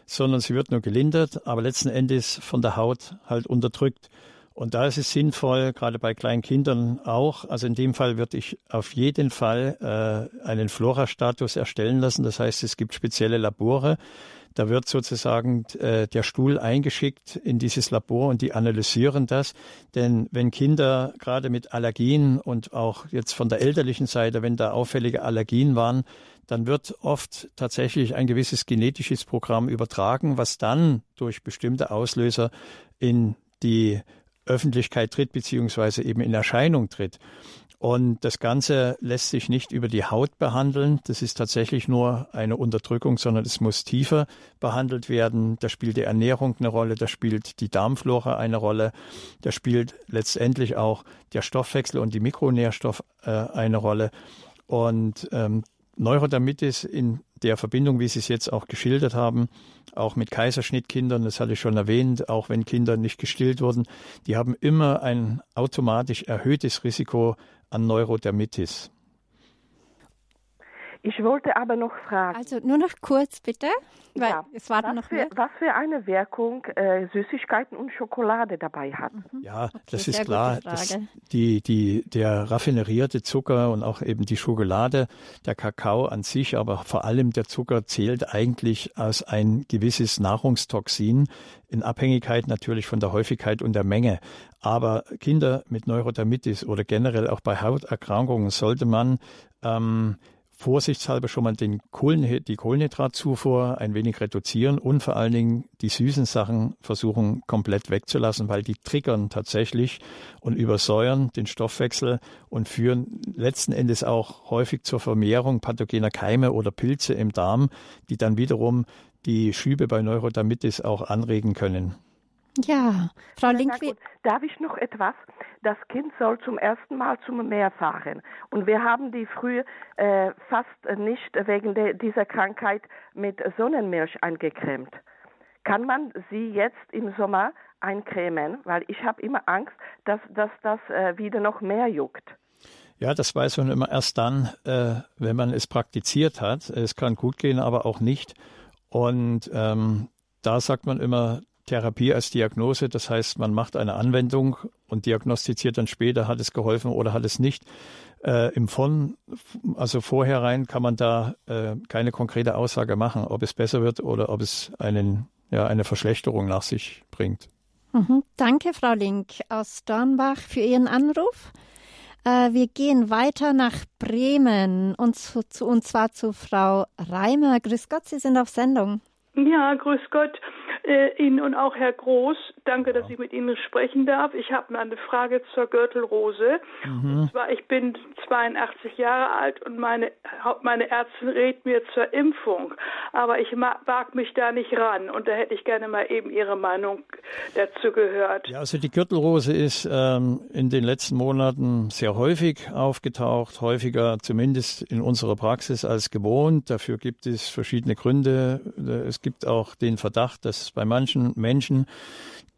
sondern sie wird nur gelindert, aber letzten Endes von der Haut halt unterdrückt. Und da ist es sinnvoll, gerade bei kleinen Kindern auch, also in dem Fall würde ich auf jeden Fall äh, einen Flora-Status erstellen lassen. Das heißt, es gibt spezielle Labore, da wird sozusagen äh, der Stuhl eingeschickt in dieses Labor und die analysieren das. Denn wenn Kinder gerade mit Allergien und auch jetzt von der elterlichen Seite, wenn da auffällige Allergien waren, dann wird oft tatsächlich ein gewisses genetisches Programm übertragen, was dann durch bestimmte Auslöser in die Öffentlichkeit tritt, beziehungsweise eben in Erscheinung tritt. Und das Ganze lässt sich nicht über die Haut behandeln. Das ist tatsächlich nur eine Unterdrückung, sondern es muss tiefer behandelt werden. Da spielt die Ernährung eine Rolle, da spielt die Darmflora eine Rolle, da spielt letztendlich auch der Stoffwechsel und die Mikronährstoff äh, eine Rolle. Und ähm, Neurodermitis in der Verbindung, wie Sie es jetzt auch geschildert haben, auch mit Kaiserschnittkindern, das hatte ich schon erwähnt, auch wenn Kinder nicht gestillt wurden, die haben immer ein automatisch erhöhtes Risiko an Neurodermitis.
Ich wollte aber noch fragen.
Also nur noch kurz bitte, weil ja, es war
was
noch
für, mehr. Was für eine Wirkung äh, Süßigkeiten und Schokolade dabei hat.
Mhm. Ja, okay, das ist klar. Das, die, die, der raffinerierte Zucker und auch eben die Schokolade, der Kakao an sich, aber vor allem der Zucker zählt eigentlich als ein gewisses Nahrungstoxin in Abhängigkeit natürlich von der Häufigkeit und der Menge. Aber Kinder mit Neurodermitis oder generell auch bei Hauterkrankungen sollte man ähm, vorsichtshalber schon mal den Kohlen, die Kohlenhydratzufuhr ein wenig reduzieren und vor allen Dingen die süßen Sachen versuchen komplett wegzulassen, weil die triggern tatsächlich und übersäuern den Stoffwechsel und führen letzten Endes auch häufig zur Vermehrung pathogener Keime oder Pilze im Darm, die dann wiederum die Schübe bei Neurodermitis auch anregen können.
Ja, Frau Linkwitz.
Darf ich noch etwas? Das Kind soll zum ersten Mal zum Meer fahren. Und wir haben die früh äh, fast nicht wegen de, dieser Krankheit mit Sonnenmilch eingecremt. Kann man sie jetzt im Sommer eincremen? Weil ich habe immer Angst, dass, dass das äh, wieder noch mehr juckt.
Ja, das weiß man immer erst dann, äh, wenn man es praktiziert hat. Es kann gut gehen, aber auch nicht. Und ähm, da sagt man immer, Therapie als Diagnose. Das heißt, man macht eine Anwendung und diagnostiziert dann später, hat es geholfen oder hat es nicht. Äh, Im von, also vorherein kann man da äh, keine konkrete Aussage machen, ob es besser wird oder ob es einen, ja, eine Verschlechterung nach sich bringt.
Mhm. Danke, Frau Link aus Dornbach, für Ihren Anruf. Äh, wir gehen weiter nach Bremen und, zu, zu, und zwar zu Frau Reimer. Grüß Gott, Sie sind auf Sendung.
Ja, grüß Gott äh, Ihnen und auch Herr Groß. Danke, dass ich mit Ihnen sprechen darf. Ich habe eine Frage zur Gürtelrose. Mhm. Und zwar, ich bin 82 Jahre alt und meine, meine Ärztin rät mir zur Impfung. Aber ich wage mich da nicht ran. Und da hätte ich gerne mal eben Ihre Meinung dazu gehört.
Ja, also die Gürtelrose ist ähm, in den letzten Monaten sehr häufig aufgetaucht. Häufiger zumindest in unserer Praxis als gewohnt. Dafür gibt es verschiedene Gründe. Es gibt auch den Verdacht, dass bei manchen Menschen,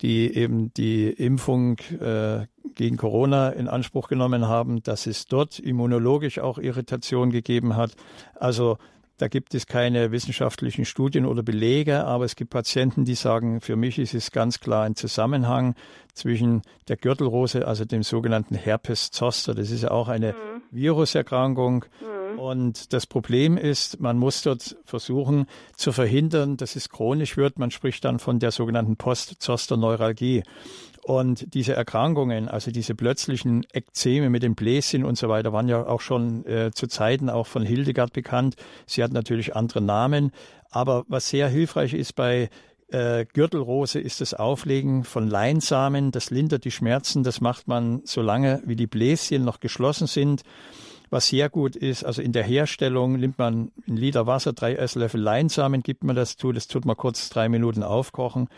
die eben die Impfung äh, gegen Corona in Anspruch genommen haben, dass es dort immunologisch auch Irritation gegeben hat. Also da gibt es keine wissenschaftlichen Studien oder Belege, aber es gibt Patienten, die sagen, für mich ist es ganz klar ein Zusammenhang zwischen der Gürtelrose, also dem sogenannten Herpes zoster. Das ist ja auch eine mhm. Viruserkrankung. Mhm und das Problem ist, man muss dort versuchen zu verhindern, dass es chronisch wird. Man spricht dann von der sogenannten Post-Zoster-Neuralgie. Und diese Erkrankungen, also diese plötzlichen Ekzeme mit dem Bläschen und so weiter, waren ja auch schon äh, zu Zeiten auch von Hildegard bekannt. Sie hat natürlich andere Namen. Aber was sehr hilfreich ist bei äh, Gürtelrose ist das Auflegen von Leinsamen. Das lindert die Schmerzen. Das macht man so lange, wie die Bläschen noch geschlossen sind. Was sehr gut ist, also in der Herstellung nimmt man ein Liter Wasser, drei Esslöffel Leinsamen, gibt man das zu, das tut man kurz drei Minuten aufkochen.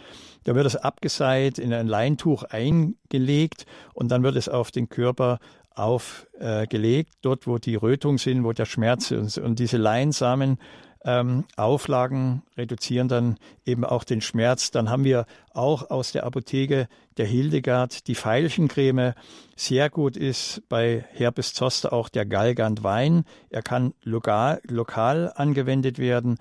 Da wird es abgeseit, in ein Leintuch eingelegt und dann wird es auf den Körper aufgelegt, dort wo die Rötung sind, wo der Schmerz ist. Und diese Leinsamen ähm, Auflagen reduzieren dann eben auch den Schmerz. Dann haben wir auch aus der Apotheke der Hildegard die Veilchencreme. Sehr gut ist bei Herpes zoster auch der Galgant Wein. Er kann lokal, lokal angewendet werden.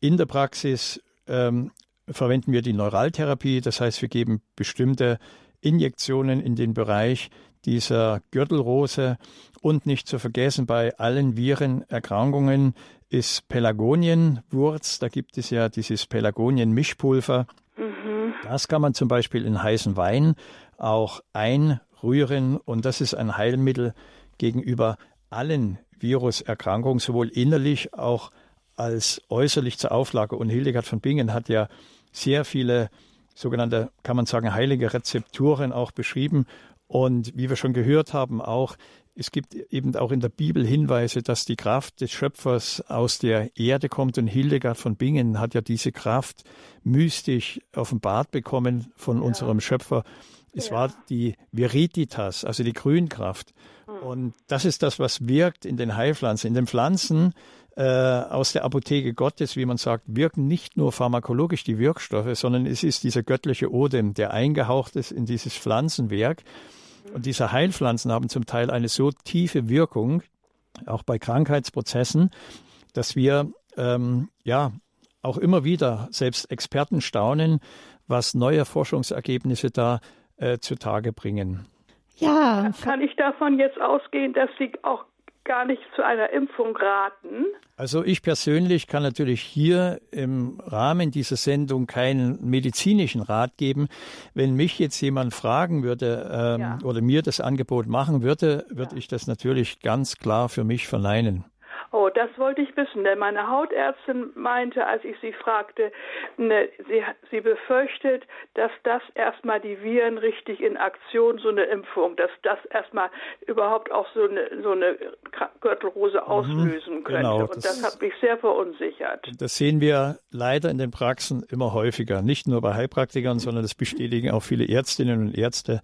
In der Praxis ähm, verwenden wir die Neuraltherapie. Das heißt, wir geben bestimmte Injektionen in den Bereich dieser Gürtelrose und nicht zu vergessen bei allen Virenerkrankungen ist Pelagonienwurz. Da gibt es ja dieses Pelagonien-Mischpulver. Mhm. Das kann man zum Beispiel in heißen Wein auch einrühren und das ist ein Heilmittel gegenüber allen Viruserkrankungen, sowohl innerlich auch als äußerlich zur Auflage. Und Hildegard von Bingen hat ja sehr viele sogenannte, kann man sagen, heilige Rezepturen auch beschrieben. Und wie wir schon gehört haben, auch es gibt eben auch in der Bibel Hinweise, dass die Kraft des Schöpfers aus der Erde kommt. Und Hildegard von Bingen hat ja diese Kraft mystisch offenbart bekommen von ja. unserem Schöpfer. Es ja. war die Viriditas, also die Grünkraft. Mhm. Und das ist das, was wirkt in den Heilpflanzen. In den Pflanzen äh, aus der Apotheke Gottes, wie man sagt, wirken nicht nur pharmakologisch die Wirkstoffe, sondern es ist dieser göttliche Odem, der eingehaucht ist in dieses Pflanzenwerk. Und diese Heilpflanzen haben zum Teil eine so tiefe Wirkung, auch bei Krankheitsprozessen, dass wir ähm, ja auch immer wieder selbst Experten staunen, was neue Forschungsergebnisse da äh, zutage bringen.
Ja. Kann ich davon jetzt ausgehen, dass Sie auch gar nicht zu einer Impfung raten?
Also ich persönlich kann natürlich hier im Rahmen dieser Sendung keinen medizinischen Rat geben. Wenn mich jetzt jemand fragen würde ähm, ja. oder mir das Angebot machen würde, würde ja. ich das natürlich ganz klar für mich verneinen.
Oh, das wollte ich wissen, denn meine Hautärztin meinte, als ich sie fragte, ne, sie, sie befürchtet, dass das erstmal die Viren richtig in Aktion, so eine Impfung, dass das erstmal überhaupt auch so eine, so eine Gürtelrose mhm, auslösen könnte. Genau, Und das, das hat mich sehr verunsichert.
Das sehen wir leider in den Praxen immer häufiger, nicht nur bei Heilpraktikern, sondern das bestätigen auch viele Ärztinnen und Ärzte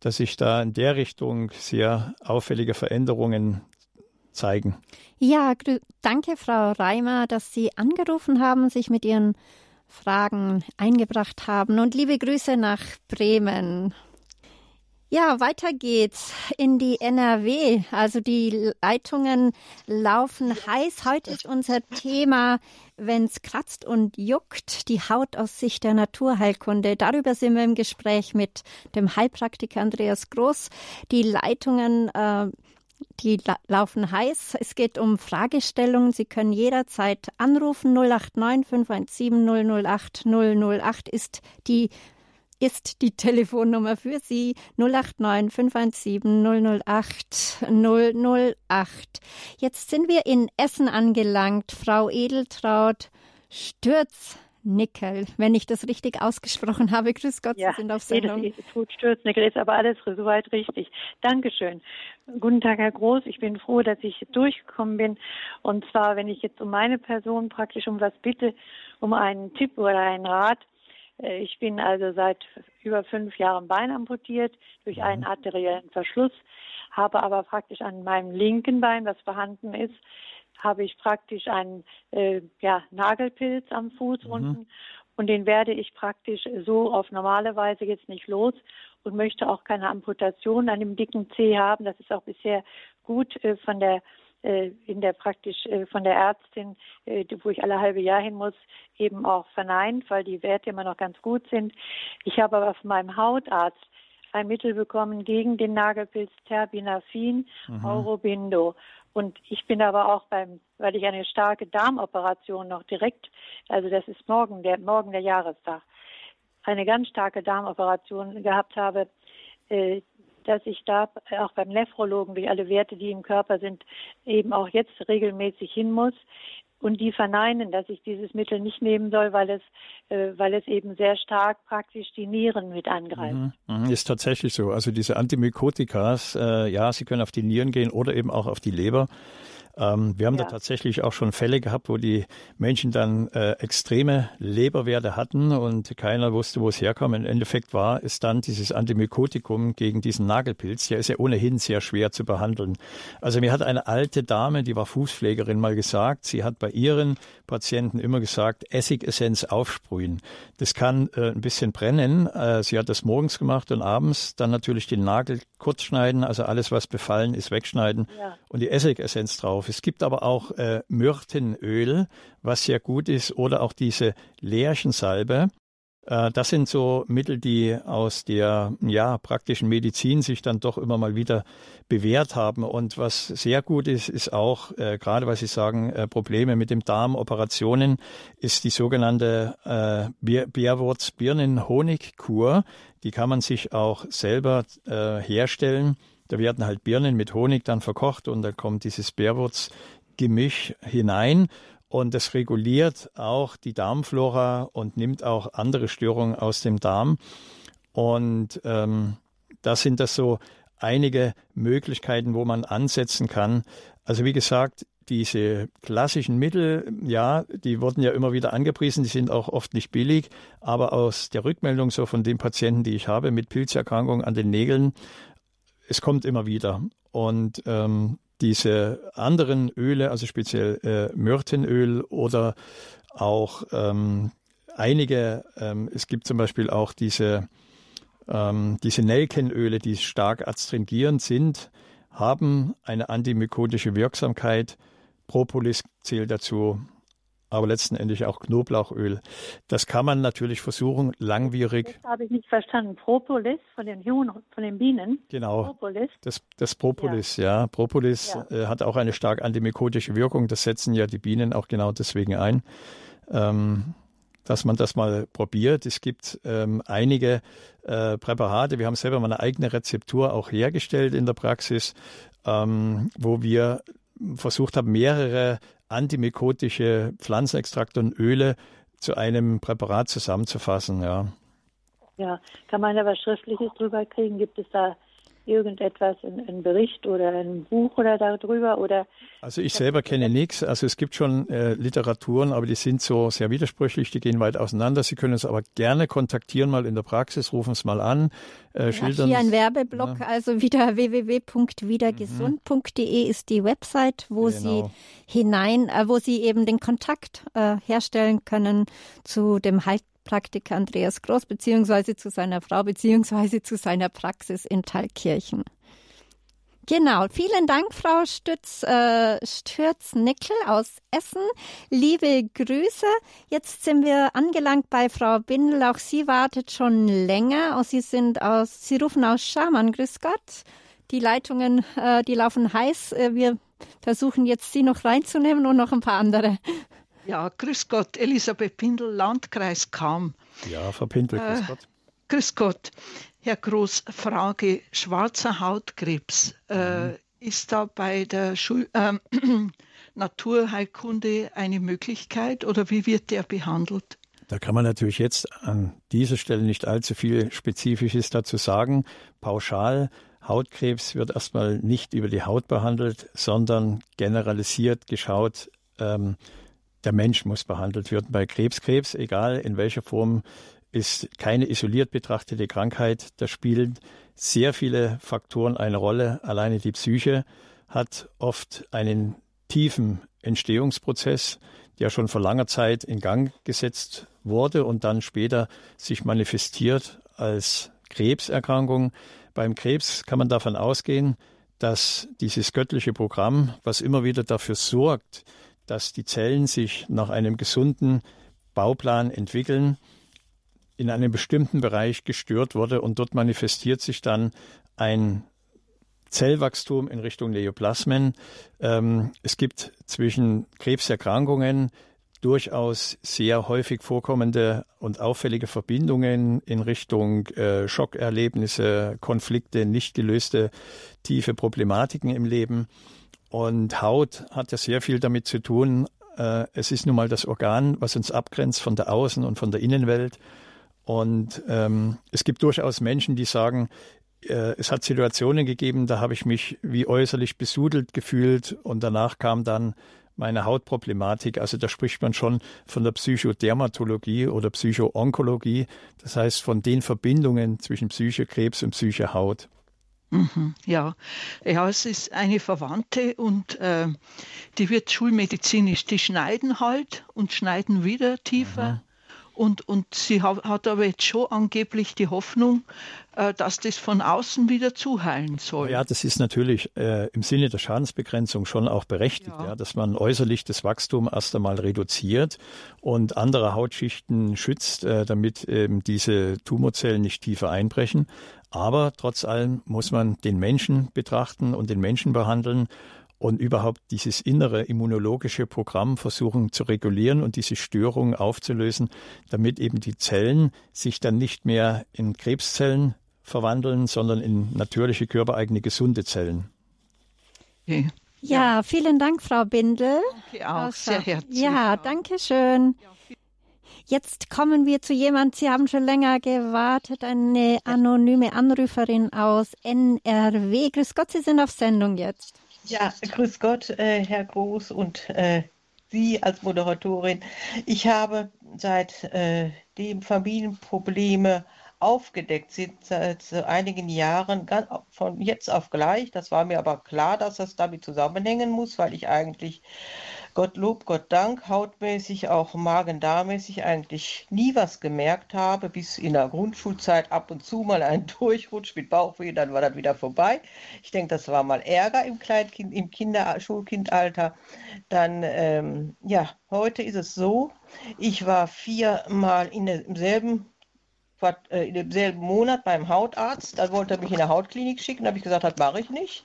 dass sich da in der Richtung sehr auffällige Veränderungen zeigen.
Ja, danke, Frau Reimer, dass Sie angerufen haben, sich mit Ihren Fragen eingebracht haben. Und liebe Grüße nach Bremen. Ja, weiter geht's in die NRW. Also die Leitungen laufen heiß. Heute ist unser Thema, wenn's kratzt und juckt, die Haut aus Sicht der Naturheilkunde. Darüber sind wir im Gespräch mit dem Heilpraktiker Andreas Groß. Die Leitungen äh, die la laufen heiß. Es geht um Fragestellungen. Sie können jederzeit anrufen. 089 517 008 008 ist die ist die Telefonnummer für Sie 089 517 008 008. Jetzt sind wir in Essen angelangt. Frau Edeltraut Stürz Nickel, wenn ich das richtig ausgesprochen habe. Grüß Gott,
ja,
Sie sind auf (laughs) Sendung.
Ist Stürznickel ist aber alles soweit richtig. Dankeschön. Guten Tag, Herr Groß. Ich bin froh, dass ich durchgekommen bin. Und zwar, wenn ich jetzt um meine Person praktisch um was bitte, um einen Tipp oder einen Rat. Äh, ich bin also seit über fünf Jahren Bein amputiert durch einen mhm. arteriellen Verschluss, habe aber praktisch an meinem linken Bein, was vorhanden ist, habe ich praktisch einen äh, ja, Nagelpilz am Fuß mhm. unten und den werde ich praktisch so auf normale Weise jetzt nicht los und möchte auch keine Amputation an dem dicken Zeh haben. Das ist auch bisher gut äh, von der äh, in der praktisch äh, von der Ärztin, äh, wo ich alle halbe Jahr hin muss, eben auch verneint, weil die Werte immer noch ganz gut sind. Ich habe aber von meinem Hautarzt ein Mittel bekommen gegen den Nagelpilz Terbinafin, mhm. Aurobindo. Und ich bin aber auch beim, weil ich eine starke Darmoperation noch direkt, also das ist morgen der, morgen der Jahrestag, eine ganz starke Darmoperation gehabt habe, äh, dass ich da auch beim Nephrologen durch alle Werte, die im Körper sind, eben auch jetzt regelmäßig hin muss und die verneinen, dass ich dieses Mittel nicht nehmen soll, weil es, äh, weil es eben sehr stark praktisch die Nieren mit angreift. Mhm,
mhm. Ist tatsächlich so. Also diese Antimykotikas, äh, ja, sie können auf die Nieren gehen oder eben auch auf die Leber. Ähm, wir haben ja. da tatsächlich auch schon Fälle gehabt, wo die Menschen dann äh, extreme Leberwerte hatten und keiner wusste, wo es herkam. Im Endeffekt war es dann dieses Antimykotikum gegen diesen Nagelpilz. Der ist ja ohnehin sehr schwer zu behandeln. Also mir hat eine alte Dame, die war Fußpflegerin, mal gesagt, sie hat bei ihren Patienten immer gesagt, Essigessenz aufsprühen. Das kann äh, ein bisschen brennen. Äh, sie hat das morgens gemacht und abends dann natürlich den Nagel kurz schneiden, also alles, was befallen ist, wegschneiden ja. und die Essigessenz drauf. Es gibt aber auch äh, Myrtenöl, was sehr gut ist, oder auch diese Lärchensalbe. Äh, das sind so Mittel, die aus der ja, praktischen Medizin sich dann doch immer mal wieder bewährt haben. Und was sehr gut ist, ist auch, äh, gerade weil Sie sagen, äh, Probleme mit dem Darm, Operationen, ist die sogenannte äh, Bärwurz-Birnen-Honigkur. Die kann man sich auch selber äh, herstellen. Da werden halt Birnen mit Honig dann verkocht und da kommt dieses Bärwurz-Gemisch hinein und das reguliert auch die Darmflora und nimmt auch andere Störungen aus dem Darm. Und ähm, da sind das so einige Möglichkeiten, wo man ansetzen kann. Also wie gesagt, diese klassischen Mittel, ja, die wurden ja immer wieder angepriesen, die sind auch oft nicht billig, aber aus der Rückmeldung so von den Patienten, die ich habe mit Pilzerkrankung an den Nägeln, es kommt immer wieder. Und ähm, diese anderen Öle, also speziell äh, Myrtenöl oder auch ähm, einige, ähm, es gibt zum Beispiel auch diese, ähm, diese Nelkenöle, die stark astringierend sind, haben eine antimykotische Wirksamkeit. Propolis zählt dazu, aber letzten Endes auch Knoblauchöl. Das kann man natürlich versuchen, langwierig.
Das habe ich nicht verstanden. Propolis von den Huhn, von den Bienen.
Genau. Propolis. Das, das Propolis, ja. ja. Propolis ja. Äh, hat auch eine stark antimykotische Wirkung. Das setzen ja die Bienen auch genau deswegen ein. Ähm, dass man das mal probiert. Es gibt ähm, einige äh, Präparate. Wir haben selber mal eine eigene Rezeptur auch hergestellt in der Praxis, ähm, wo wir versucht haben, mehrere antimykotische Pflanzenextrakte und Öle zu einem Präparat zusammenzufassen. Ja.
Ja, kann man da was Schriftliches drüber kriegen? Gibt es da irgendetwas, ein, Bericht oder ein Buch oder darüber? Oder
also ich selber kenne nichts. Also es gibt schon äh, Literaturen, aber die sind so sehr widersprüchlich, die gehen weit auseinander. Sie können es aber gerne kontaktieren, mal in der Praxis, rufen es mal an.
Äh, schildern. Hier ein Werbeblock, ja. also wieder (laughs) www.wiedergesund.de ist die Website, wo genau. Sie hinein, äh, wo Sie eben den Kontakt äh, herstellen können zu dem Halt Praktiker Andreas Groß beziehungsweise zu seiner Frau beziehungsweise zu seiner Praxis in Thalkirchen. Genau, vielen Dank, Frau Stütz, äh, Stürz-Nickel aus Essen. Liebe Grüße. Jetzt sind wir angelangt bei Frau Bindel. Auch Sie wartet schon länger. Sie sind aus, Sie rufen aus Schaman. Grüß Gott. Die Leitungen, äh, die laufen heiß. Äh, wir versuchen jetzt Sie noch reinzunehmen und noch ein paar andere.
Ja, grüß Gott, Elisabeth Pindel, Landkreis Kam.
Ja, Frau Pindel, grüß äh, Gott.
Grüß Gott. Herr Groß, Frage, schwarzer Hautkrebs, äh, mhm. ist da bei der Schul äh, (clears throat) Naturheilkunde eine Möglichkeit oder wie wird der behandelt?
Da kann man natürlich jetzt an dieser Stelle nicht allzu viel Spezifisches dazu sagen. Pauschal Hautkrebs wird erstmal nicht über die Haut behandelt, sondern generalisiert geschaut, ähm, der Mensch muss behandelt werden. Bei Krebskrebs, egal in welcher Form, ist keine isoliert betrachtete Krankheit. Da spielen sehr viele Faktoren eine Rolle. Alleine die Psyche hat oft einen tiefen Entstehungsprozess, der schon vor langer Zeit in Gang gesetzt wurde und dann später sich manifestiert als Krebserkrankung. Beim Krebs kann man davon ausgehen, dass dieses göttliche Programm, was immer wieder dafür sorgt, dass die Zellen sich nach einem gesunden Bauplan entwickeln, in einem bestimmten Bereich gestört wurde und dort manifestiert sich dann ein Zellwachstum in Richtung Neoplasmen. Ähm, es gibt zwischen Krebserkrankungen durchaus sehr häufig vorkommende und auffällige Verbindungen in Richtung äh, Schockerlebnisse, Konflikte, nicht gelöste tiefe Problematiken im Leben. Und Haut hat ja sehr viel damit zu tun. Äh, es ist nun mal das Organ, was uns abgrenzt von der Außen- und von der Innenwelt. Und ähm, es gibt durchaus Menschen, die sagen, äh, es hat Situationen gegeben, da habe ich mich wie äußerlich besudelt gefühlt und danach kam dann meine Hautproblematik. Also da spricht man schon von der Psychodermatologie oder Psychoonkologie. Das heißt von den Verbindungen zwischen Psyche, Krebs und Psyche, Haut.
Mhm, ja. ja, es ist eine Verwandte und äh, die wird schulmedizinisch, die schneiden halt und schneiden wieder tiefer. Mhm. Und, und sie hat, aber jetzt schon angeblich die Hoffnung, äh, dass das von außen wieder zuheilen soll.
Ja, das ist natürlich äh, im Sinne der Schadensbegrenzung schon auch berechtigt, ja. ja. dass man äußerlich das Wachstum erst einmal reduziert und andere Hautschichten schützt, äh, damit eben diese Tumorzellen nicht tiefer einbrechen. Aber trotz allem muss man den Menschen betrachten und den Menschen behandeln und überhaupt dieses innere immunologische Programm versuchen zu regulieren und diese Störungen aufzulösen, damit eben die Zellen sich dann nicht mehr in Krebszellen verwandeln, sondern in natürliche körpereigene gesunde Zellen.
Okay. Ja, vielen Dank, Frau Bindel.
Danke auch, sehr herzlich.
Ja, danke schön. Jetzt kommen wir zu jemand, Sie haben schon länger gewartet, eine anonyme Anruferin aus NRW. Grüß Gott, Sie sind auf Sendung jetzt.
Ja, grüß Gott, äh, Herr Groß und äh, Sie als Moderatorin. Ich habe seit äh, dem Familienprobleme aufgedeckt sind seit einigen Jahren, von jetzt auf gleich. Das war mir aber klar, dass das damit zusammenhängen muss, weil ich eigentlich Gottlob, Gott Dank, hautmäßig, auch magen-darmäßig eigentlich nie was gemerkt habe, bis in der Grundschulzeit ab und zu mal ein (laughs) Durchrutsch mit Bauchweh, dann war das wieder vorbei. Ich denke, das war mal Ärger im Kleinkind, im Kinder, Schulkindalter. Dann, ähm, ja, heute ist es so, ich war viermal in demselben äh, in demselben Monat beim Hautarzt. Dann wollte er mich in der Hautklinik schicken. Da habe ich gesagt, das mache ich nicht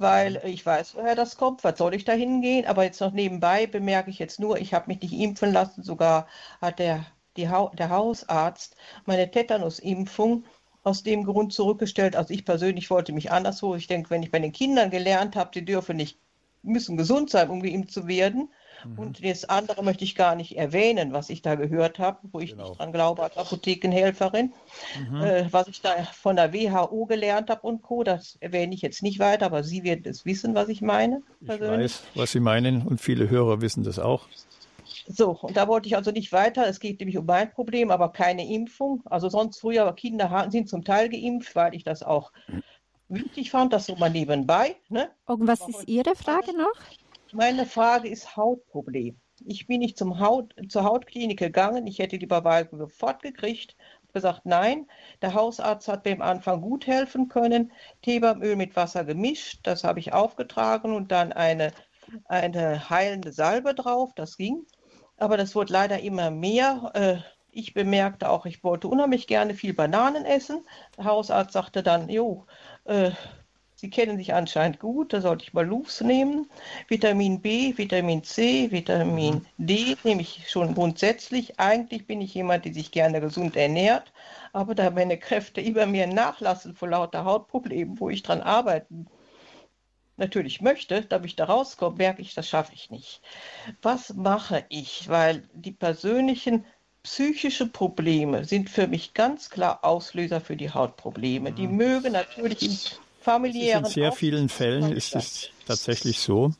weil ich weiß, woher das kommt, was soll ich da hingehen, aber jetzt noch nebenbei bemerke ich jetzt nur, ich habe mich nicht impfen lassen, sogar hat der, ha der Hausarzt meine Tetanusimpfung aus dem Grund zurückgestellt. Also ich persönlich wollte mich anderswo. Ich denke, wenn ich bei den Kindern gelernt habe, sie dürfen nicht, müssen gesund sein, um geimpft zu werden, Mhm. Und das andere möchte ich gar nicht erwähnen, was ich da gehört habe, wo ich genau. nicht dran glaube als Apothekenhelferin. Mhm. Äh, was ich da von der WHO gelernt habe und Co., das erwähne ich jetzt nicht weiter, aber Sie werden es wissen, was ich meine.
Persönlich. Ich weiß, was Sie meinen und viele Hörer wissen das auch.
So, und da wollte ich also nicht weiter. Es geht nämlich um mein Problem, aber keine Impfung. Also sonst früher Kinder sind zum Teil geimpft, weil ich das auch (clears throat) wichtig fand, das so mal nebenbei. Ne?
Und was ist Ihre Frage noch?
Meine Frage ist Hautproblem. Ich bin nicht zum Haut, zur Hautklinik gegangen. Ich hätte die Überweisung sofort gekriegt. gesagt, nein. Der Hausarzt hat mir am Anfang gut helfen können. Teebaumöl mit Wasser gemischt. Das habe ich aufgetragen und dann eine, eine heilende Salbe drauf. Das ging. Aber das wurde leider immer mehr. Äh, ich bemerkte auch, ich wollte unheimlich gerne viel Bananen essen. Der Hausarzt sagte dann, jo, äh, Sie kennen sich anscheinend gut, da sollte ich mal Lufs nehmen. Vitamin B, Vitamin C, Vitamin mhm. D nehme ich schon grundsätzlich. Eigentlich bin ich jemand, der sich gerne gesund ernährt, aber da meine Kräfte über mir nachlassen vor lauter Hautproblemen, wo ich dran arbeiten natürlich möchte, damit ich da rauskomme, merke ich, das schaffe ich nicht. Was mache ich? Weil die persönlichen psychischen Probleme sind für mich ganz klar Auslöser für die Hautprobleme. Die mhm. mögen natürlich im familiären.
In sehr vielen Fällen ist es tatsächlich so,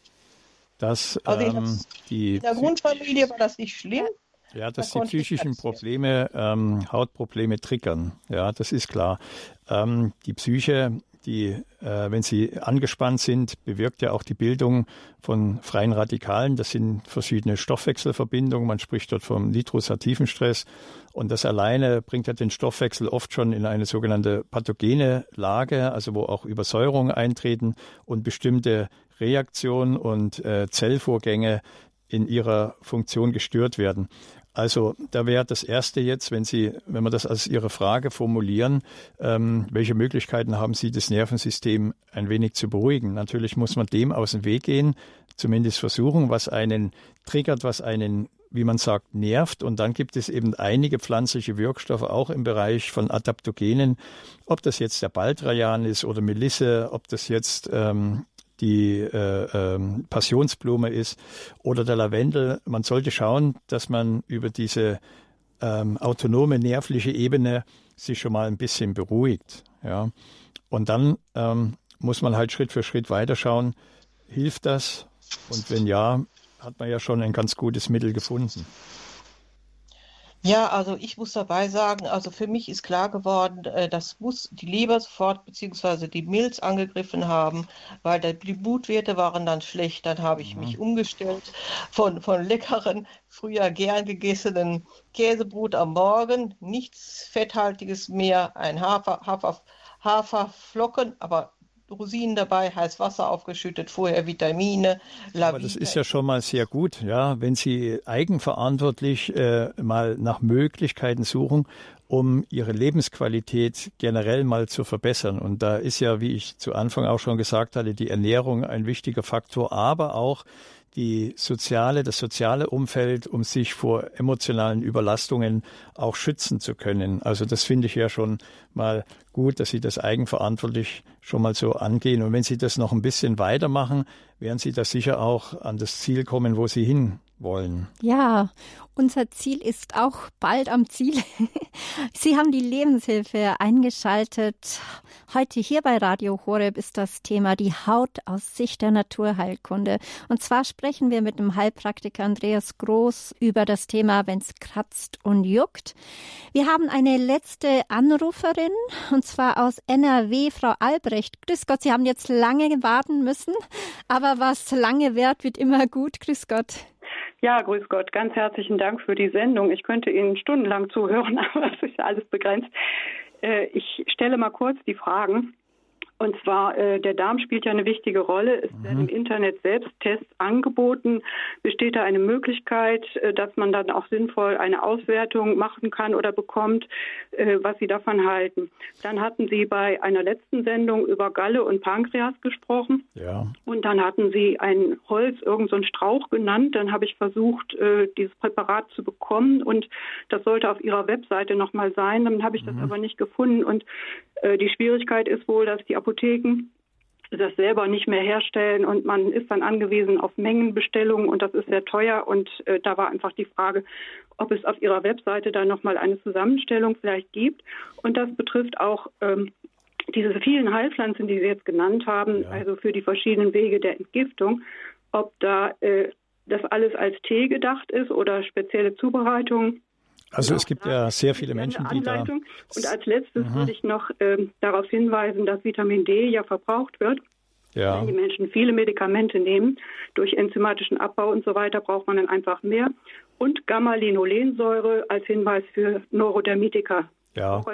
dass also ähm, die.
In der Grundfamilie war das nicht schlimm.
Ja, dass da die psychischen Probleme ähm, Hautprobleme triggern. Ja, das ist klar. Ähm, die Psyche die, äh, wenn sie angespannt sind, bewirkt ja auch die Bildung von freien Radikalen. Das sind verschiedene Stoffwechselverbindungen. Man spricht dort vom nitrosativen Stress. Und das alleine bringt ja den Stoffwechsel oft schon in eine sogenannte pathogene Lage, also wo auch Übersäuerungen eintreten und bestimmte Reaktionen und äh, Zellvorgänge in ihrer Funktion gestört werden. Also da wäre das Erste jetzt, wenn Sie, wenn wir das als Ihre Frage formulieren, ähm, welche Möglichkeiten haben Sie, das Nervensystem ein wenig zu beruhigen? Natürlich muss man dem aus dem Weg gehen, zumindest versuchen, was einen triggert, was einen wie man sagt, nervt. Und dann gibt es eben einige pflanzliche Wirkstoffe auch im Bereich von Adaptogenen, ob das jetzt der Baldrian ist oder Melisse, ob das jetzt ähm, die äh, ähm, Passionsblume ist oder der Lavendel. Man sollte schauen, dass man über diese ähm, autonome nervliche Ebene sich schon mal ein bisschen beruhigt. Ja. Und dann ähm, muss man halt Schritt für Schritt weiterschauen, hilft das? Und wenn ja, hat man ja schon ein ganz gutes Mittel gefunden.
Ja, also ich muss dabei sagen, also für mich ist klar geworden, äh, das muss die Leber sofort beziehungsweise die Milz angegriffen haben, weil die Blutwerte waren dann schlecht. Dann habe ich mhm. mich umgestellt von, von leckeren, früher gern gegessenen Käsebrot am Morgen, nichts Fetthaltiges mehr, ein Hafer, Hafer, Haferflocken, aber Rosinen dabei, heiß Wasser aufgeschüttet, vorher Vitamine.
Aber das ist ja schon mal sehr gut, ja, wenn Sie eigenverantwortlich äh, mal nach Möglichkeiten suchen, um Ihre Lebensqualität generell mal zu verbessern. Und da ist ja, wie ich zu Anfang auch schon gesagt hatte, die Ernährung ein wichtiger Faktor, aber auch die soziale, das soziale Umfeld, um sich vor emotionalen Überlastungen auch schützen zu können. Also das finde ich ja schon mal gut, dass Sie das eigenverantwortlich schon mal so angehen. Und wenn Sie das noch ein bisschen weitermachen, werden Sie da sicher auch an das Ziel kommen, wo Sie hin wollen.
Ja, unser Ziel ist auch bald am Ziel. (laughs) Sie haben die Lebenshilfe eingeschaltet. Heute hier bei Radio Horeb ist das Thema die Haut aus Sicht der Naturheilkunde. Und zwar sprechen wir mit dem Heilpraktiker Andreas Groß über das Thema, wenn es kratzt und juckt. Wir haben eine letzte Anruferin und zwar aus NRW, Frau Albrecht. Grüß Gott, Sie haben jetzt lange warten müssen, aber was lange währt, wird immer gut. Grüß Gott.
Ja, grüß Gott. Ganz herzlichen Dank für die Sendung. Ich könnte Ihnen stundenlang zuhören, (laughs) aber es ist alles begrenzt. Äh, ich stelle mal kurz die Fragen. Und zwar, äh, der Darm spielt ja eine wichtige Rolle. Es mhm. werden im Internet selbst Tests angeboten. Besteht da eine Möglichkeit, äh, dass man dann auch sinnvoll eine Auswertung machen kann oder bekommt, äh, was Sie davon halten? Dann hatten Sie bei einer letzten Sendung über Galle und Pankreas gesprochen.
Ja.
Und dann hatten Sie ein Holz, irgendein so Strauch genannt. Dann habe ich versucht, äh, dieses Präparat zu bekommen. Und das sollte auf Ihrer Webseite nochmal sein. Dann habe ich mhm. das aber nicht gefunden. Und äh, die Schwierigkeit ist wohl, dass die Apotheken das selber nicht mehr herstellen und man ist dann angewiesen auf Mengenbestellungen und das ist sehr teuer. Und äh, da war einfach die Frage, ob es auf Ihrer Webseite da nochmal eine Zusammenstellung vielleicht gibt. Und das betrifft auch ähm, diese vielen Heilpflanzen, die Sie jetzt genannt haben, ja. also für die verschiedenen Wege der Entgiftung, ob da äh, das alles als Tee gedacht ist oder spezielle Zubereitungen
also es gibt ja sehr viele Menschen, die da.
Und als letztes mhm. würde ich noch äh, darauf hinweisen, dass Vitamin D ja verbraucht wird. Ja. Wenn die Menschen viele Medikamente nehmen, durch enzymatischen Abbau und so weiter, braucht man dann einfach mehr. Und Gamma-Linolensäure als Hinweis für Neurodermitiker.
Ja.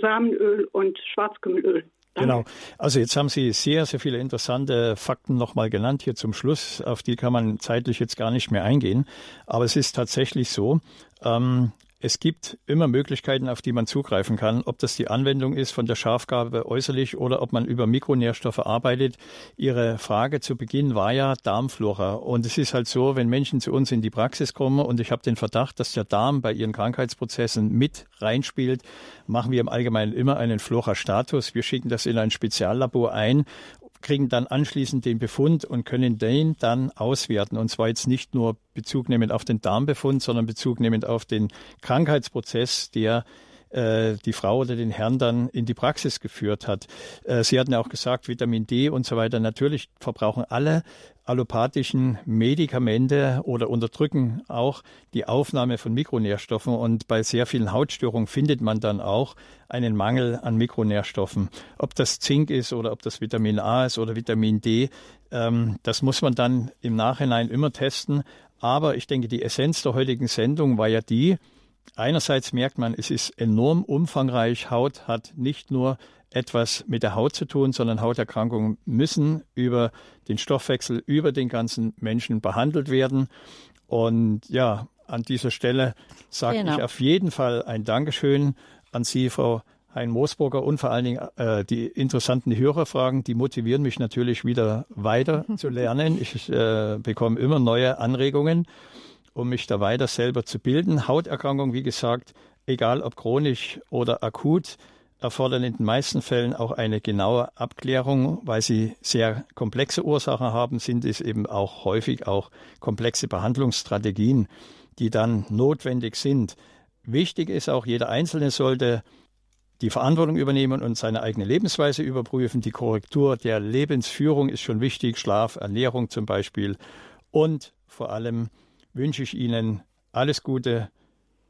Samenöl und Schwarzkümmelöl.
Genau. Also jetzt haben Sie sehr, sehr viele interessante Fakten nochmal genannt hier zum Schluss. Auf die kann man zeitlich jetzt gar nicht mehr eingehen. Aber es ist tatsächlich so, ähm, es gibt immer Möglichkeiten, auf die man zugreifen kann, ob das die Anwendung ist von der Schafgabe äußerlich oder ob man über Mikronährstoffe arbeitet. Ihre Frage zu Beginn war ja Darmflora. Und es ist halt so, wenn Menschen zu uns in die Praxis kommen und ich habe den Verdacht, dass der Darm bei ihren Krankheitsprozessen mit reinspielt, machen wir im Allgemeinen immer einen Flora-Status. Wir schicken das in ein Speziallabor ein kriegen dann anschließend den Befund und können den dann auswerten. Und zwar jetzt nicht nur Bezug nehmend auf den Darmbefund, sondern Bezug nehmend auf den Krankheitsprozess, der äh, die Frau oder den Herrn dann in die Praxis geführt hat. Äh, Sie hatten ja auch gesagt, Vitamin D und so weiter. Natürlich verbrauchen alle allopathischen Medikamente oder unterdrücken auch die Aufnahme von Mikronährstoffen. Und bei sehr vielen Hautstörungen findet man dann auch einen Mangel an Mikronährstoffen. Ob das Zink ist oder ob das Vitamin A ist oder Vitamin D, ähm, das muss man dann im Nachhinein immer testen. Aber ich denke, die Essenz der heutigen Sendung war ja die, einerseits merkt man, es ist enorm umfangreich. Haut hat nicht nur etwas mit der Haut zu tun, sondern Hauterkrankungen müssen über den Stoffwechsel, über den ganzen Menschen behandelt werden. Und ja, an dieser Stelle sage genau. ich auf jeden Fall ein Dankeschön an Sie, Frau Hein-Moosburger und vor allen Dingen äh, die interessanten Hörerfragen, die motivieren mich natürlich wieder weiter (laughs) zu lernen. Ich äh, bekomme immer neue Anregungen, um mich da weiter selber zu bilden. Hauterkrankung, wie gesagt, egal ob chronisch oder akut, erfordern in den meisten Fällen auch eine genaue Abklärung, weil sie sehr komplexe Ursachen haben, sind es eben auch häufig auch komplexe Behandlungsstrategien, die dann notwendig sind. Wichtig ist auch, jeder Einzelne sollte die Verantwortung übernehmen und seine eigene Lebensweise überprüfen. Die Korrektur der Lebensführung ist schon wichtig, Schlaf, Ernährung zum Beispiel. Und vor allem wünsche ich Ihnen alles Gute,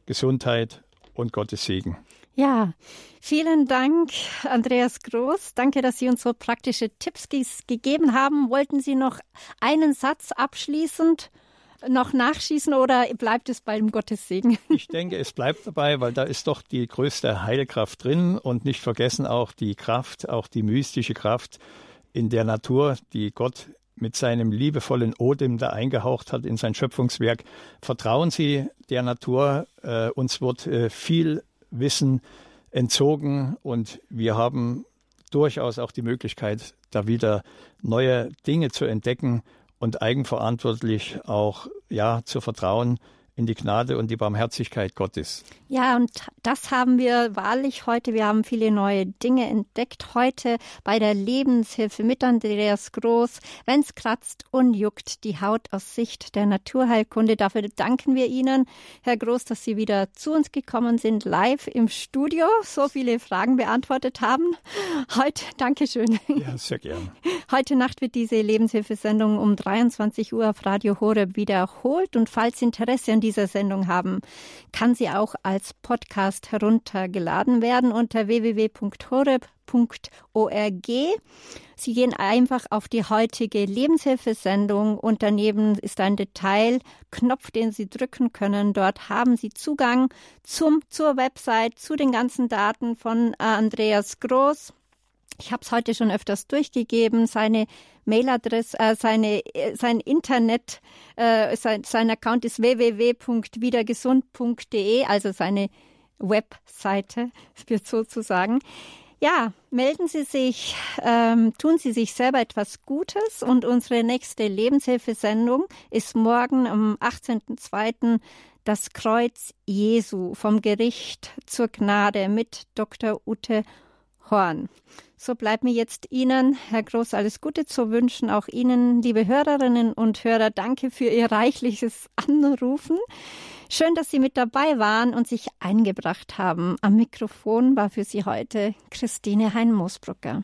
Gesundheit und Gottes Segen.
Ja, vielen Dank, Andreas Groß. Danke, dass Sie uns so praktische Tipps gegeben haben. Wollten Sie noch einen Satz abschließend noch nachschießen oder bleibt es beim Gottes Segen? (laughs)
Ich denke, es bleibt dabei, weil da ist doch die größte Heilkraft drin und nicht vergessen auch die Kraft, auch die mystische Kraft in der Natur, die Gott mit seinem liebevollen Odem da eingehaucht hat in sein Schöpfungswerk. Vertrauen Sie der Natur. Äh, uns wird äh, viel Wissen entzogen und wir haben durchaus auch die Möglichkeit, da wieder neue Dinge zu entdecken und eigenverantwortlich auch ja zu vertrauen in die Gnade und die Barmherzigkeit Gottes.
Ja, und das haben wir wahrlich heute. Wir haben viele neue Dinge entdeckt heute bei der Lebenshilfe mit Andreas Groß. Wenn's kratzt und juckt, die Haut aus Sicht der Naturheilkunde. Dafür danken wir Ihnen, Herr Groß, dass Sie wieder zu uns gekommen sind, live im Studio, so viele Fragen beantwortet haben. Heute, Dankeschön.
Ja, sehr gern.
Heute Nacht wird diese Lebenshilfesendung um 23 Uhr auf Radio Horeb wiederholt und falls Interesse an dieser Sendung haben, kann sie auch als Podcast heruntergeladen werden unter www.horeb.org. Sie gehen einfach auf die heutige Lebenshilfesendung und daneben ist ein Detailknopf, den Sie drücken können. Dort haben Sie Zugang zum, zur Website, zu den ganzen Daten von äh, Andreas Groß. Ich habe es heute schon öfters durchgegeben. Seine Mailadresse, äh, seine, äh, sein Internet, äh, sein, sein Account ist www.wiedergesund.de, also seine Webseite (laughs) wird sozusagen. Ja, melden Sie sich, ähm, tun Sie sich selber etwas Gutes und unsere nächste Lebenshilfesendung ist morgen am 18.02. Das Kreuz Jesu vom Gericht zur Gnade mit Dr. Ute Horn. So bleibt mir jetzt Ihnen, Herr Groß, alles Gute zu wünschen. Auch Ihnen, liebe Hörerinnen und Hörer, danke für Ihr reichliches Anrufen. Schön, dass Sie mit dabei waren und sich eingebracht haben. Am Mikrofon war für Sie heute Christine Hein-Moosbrucker.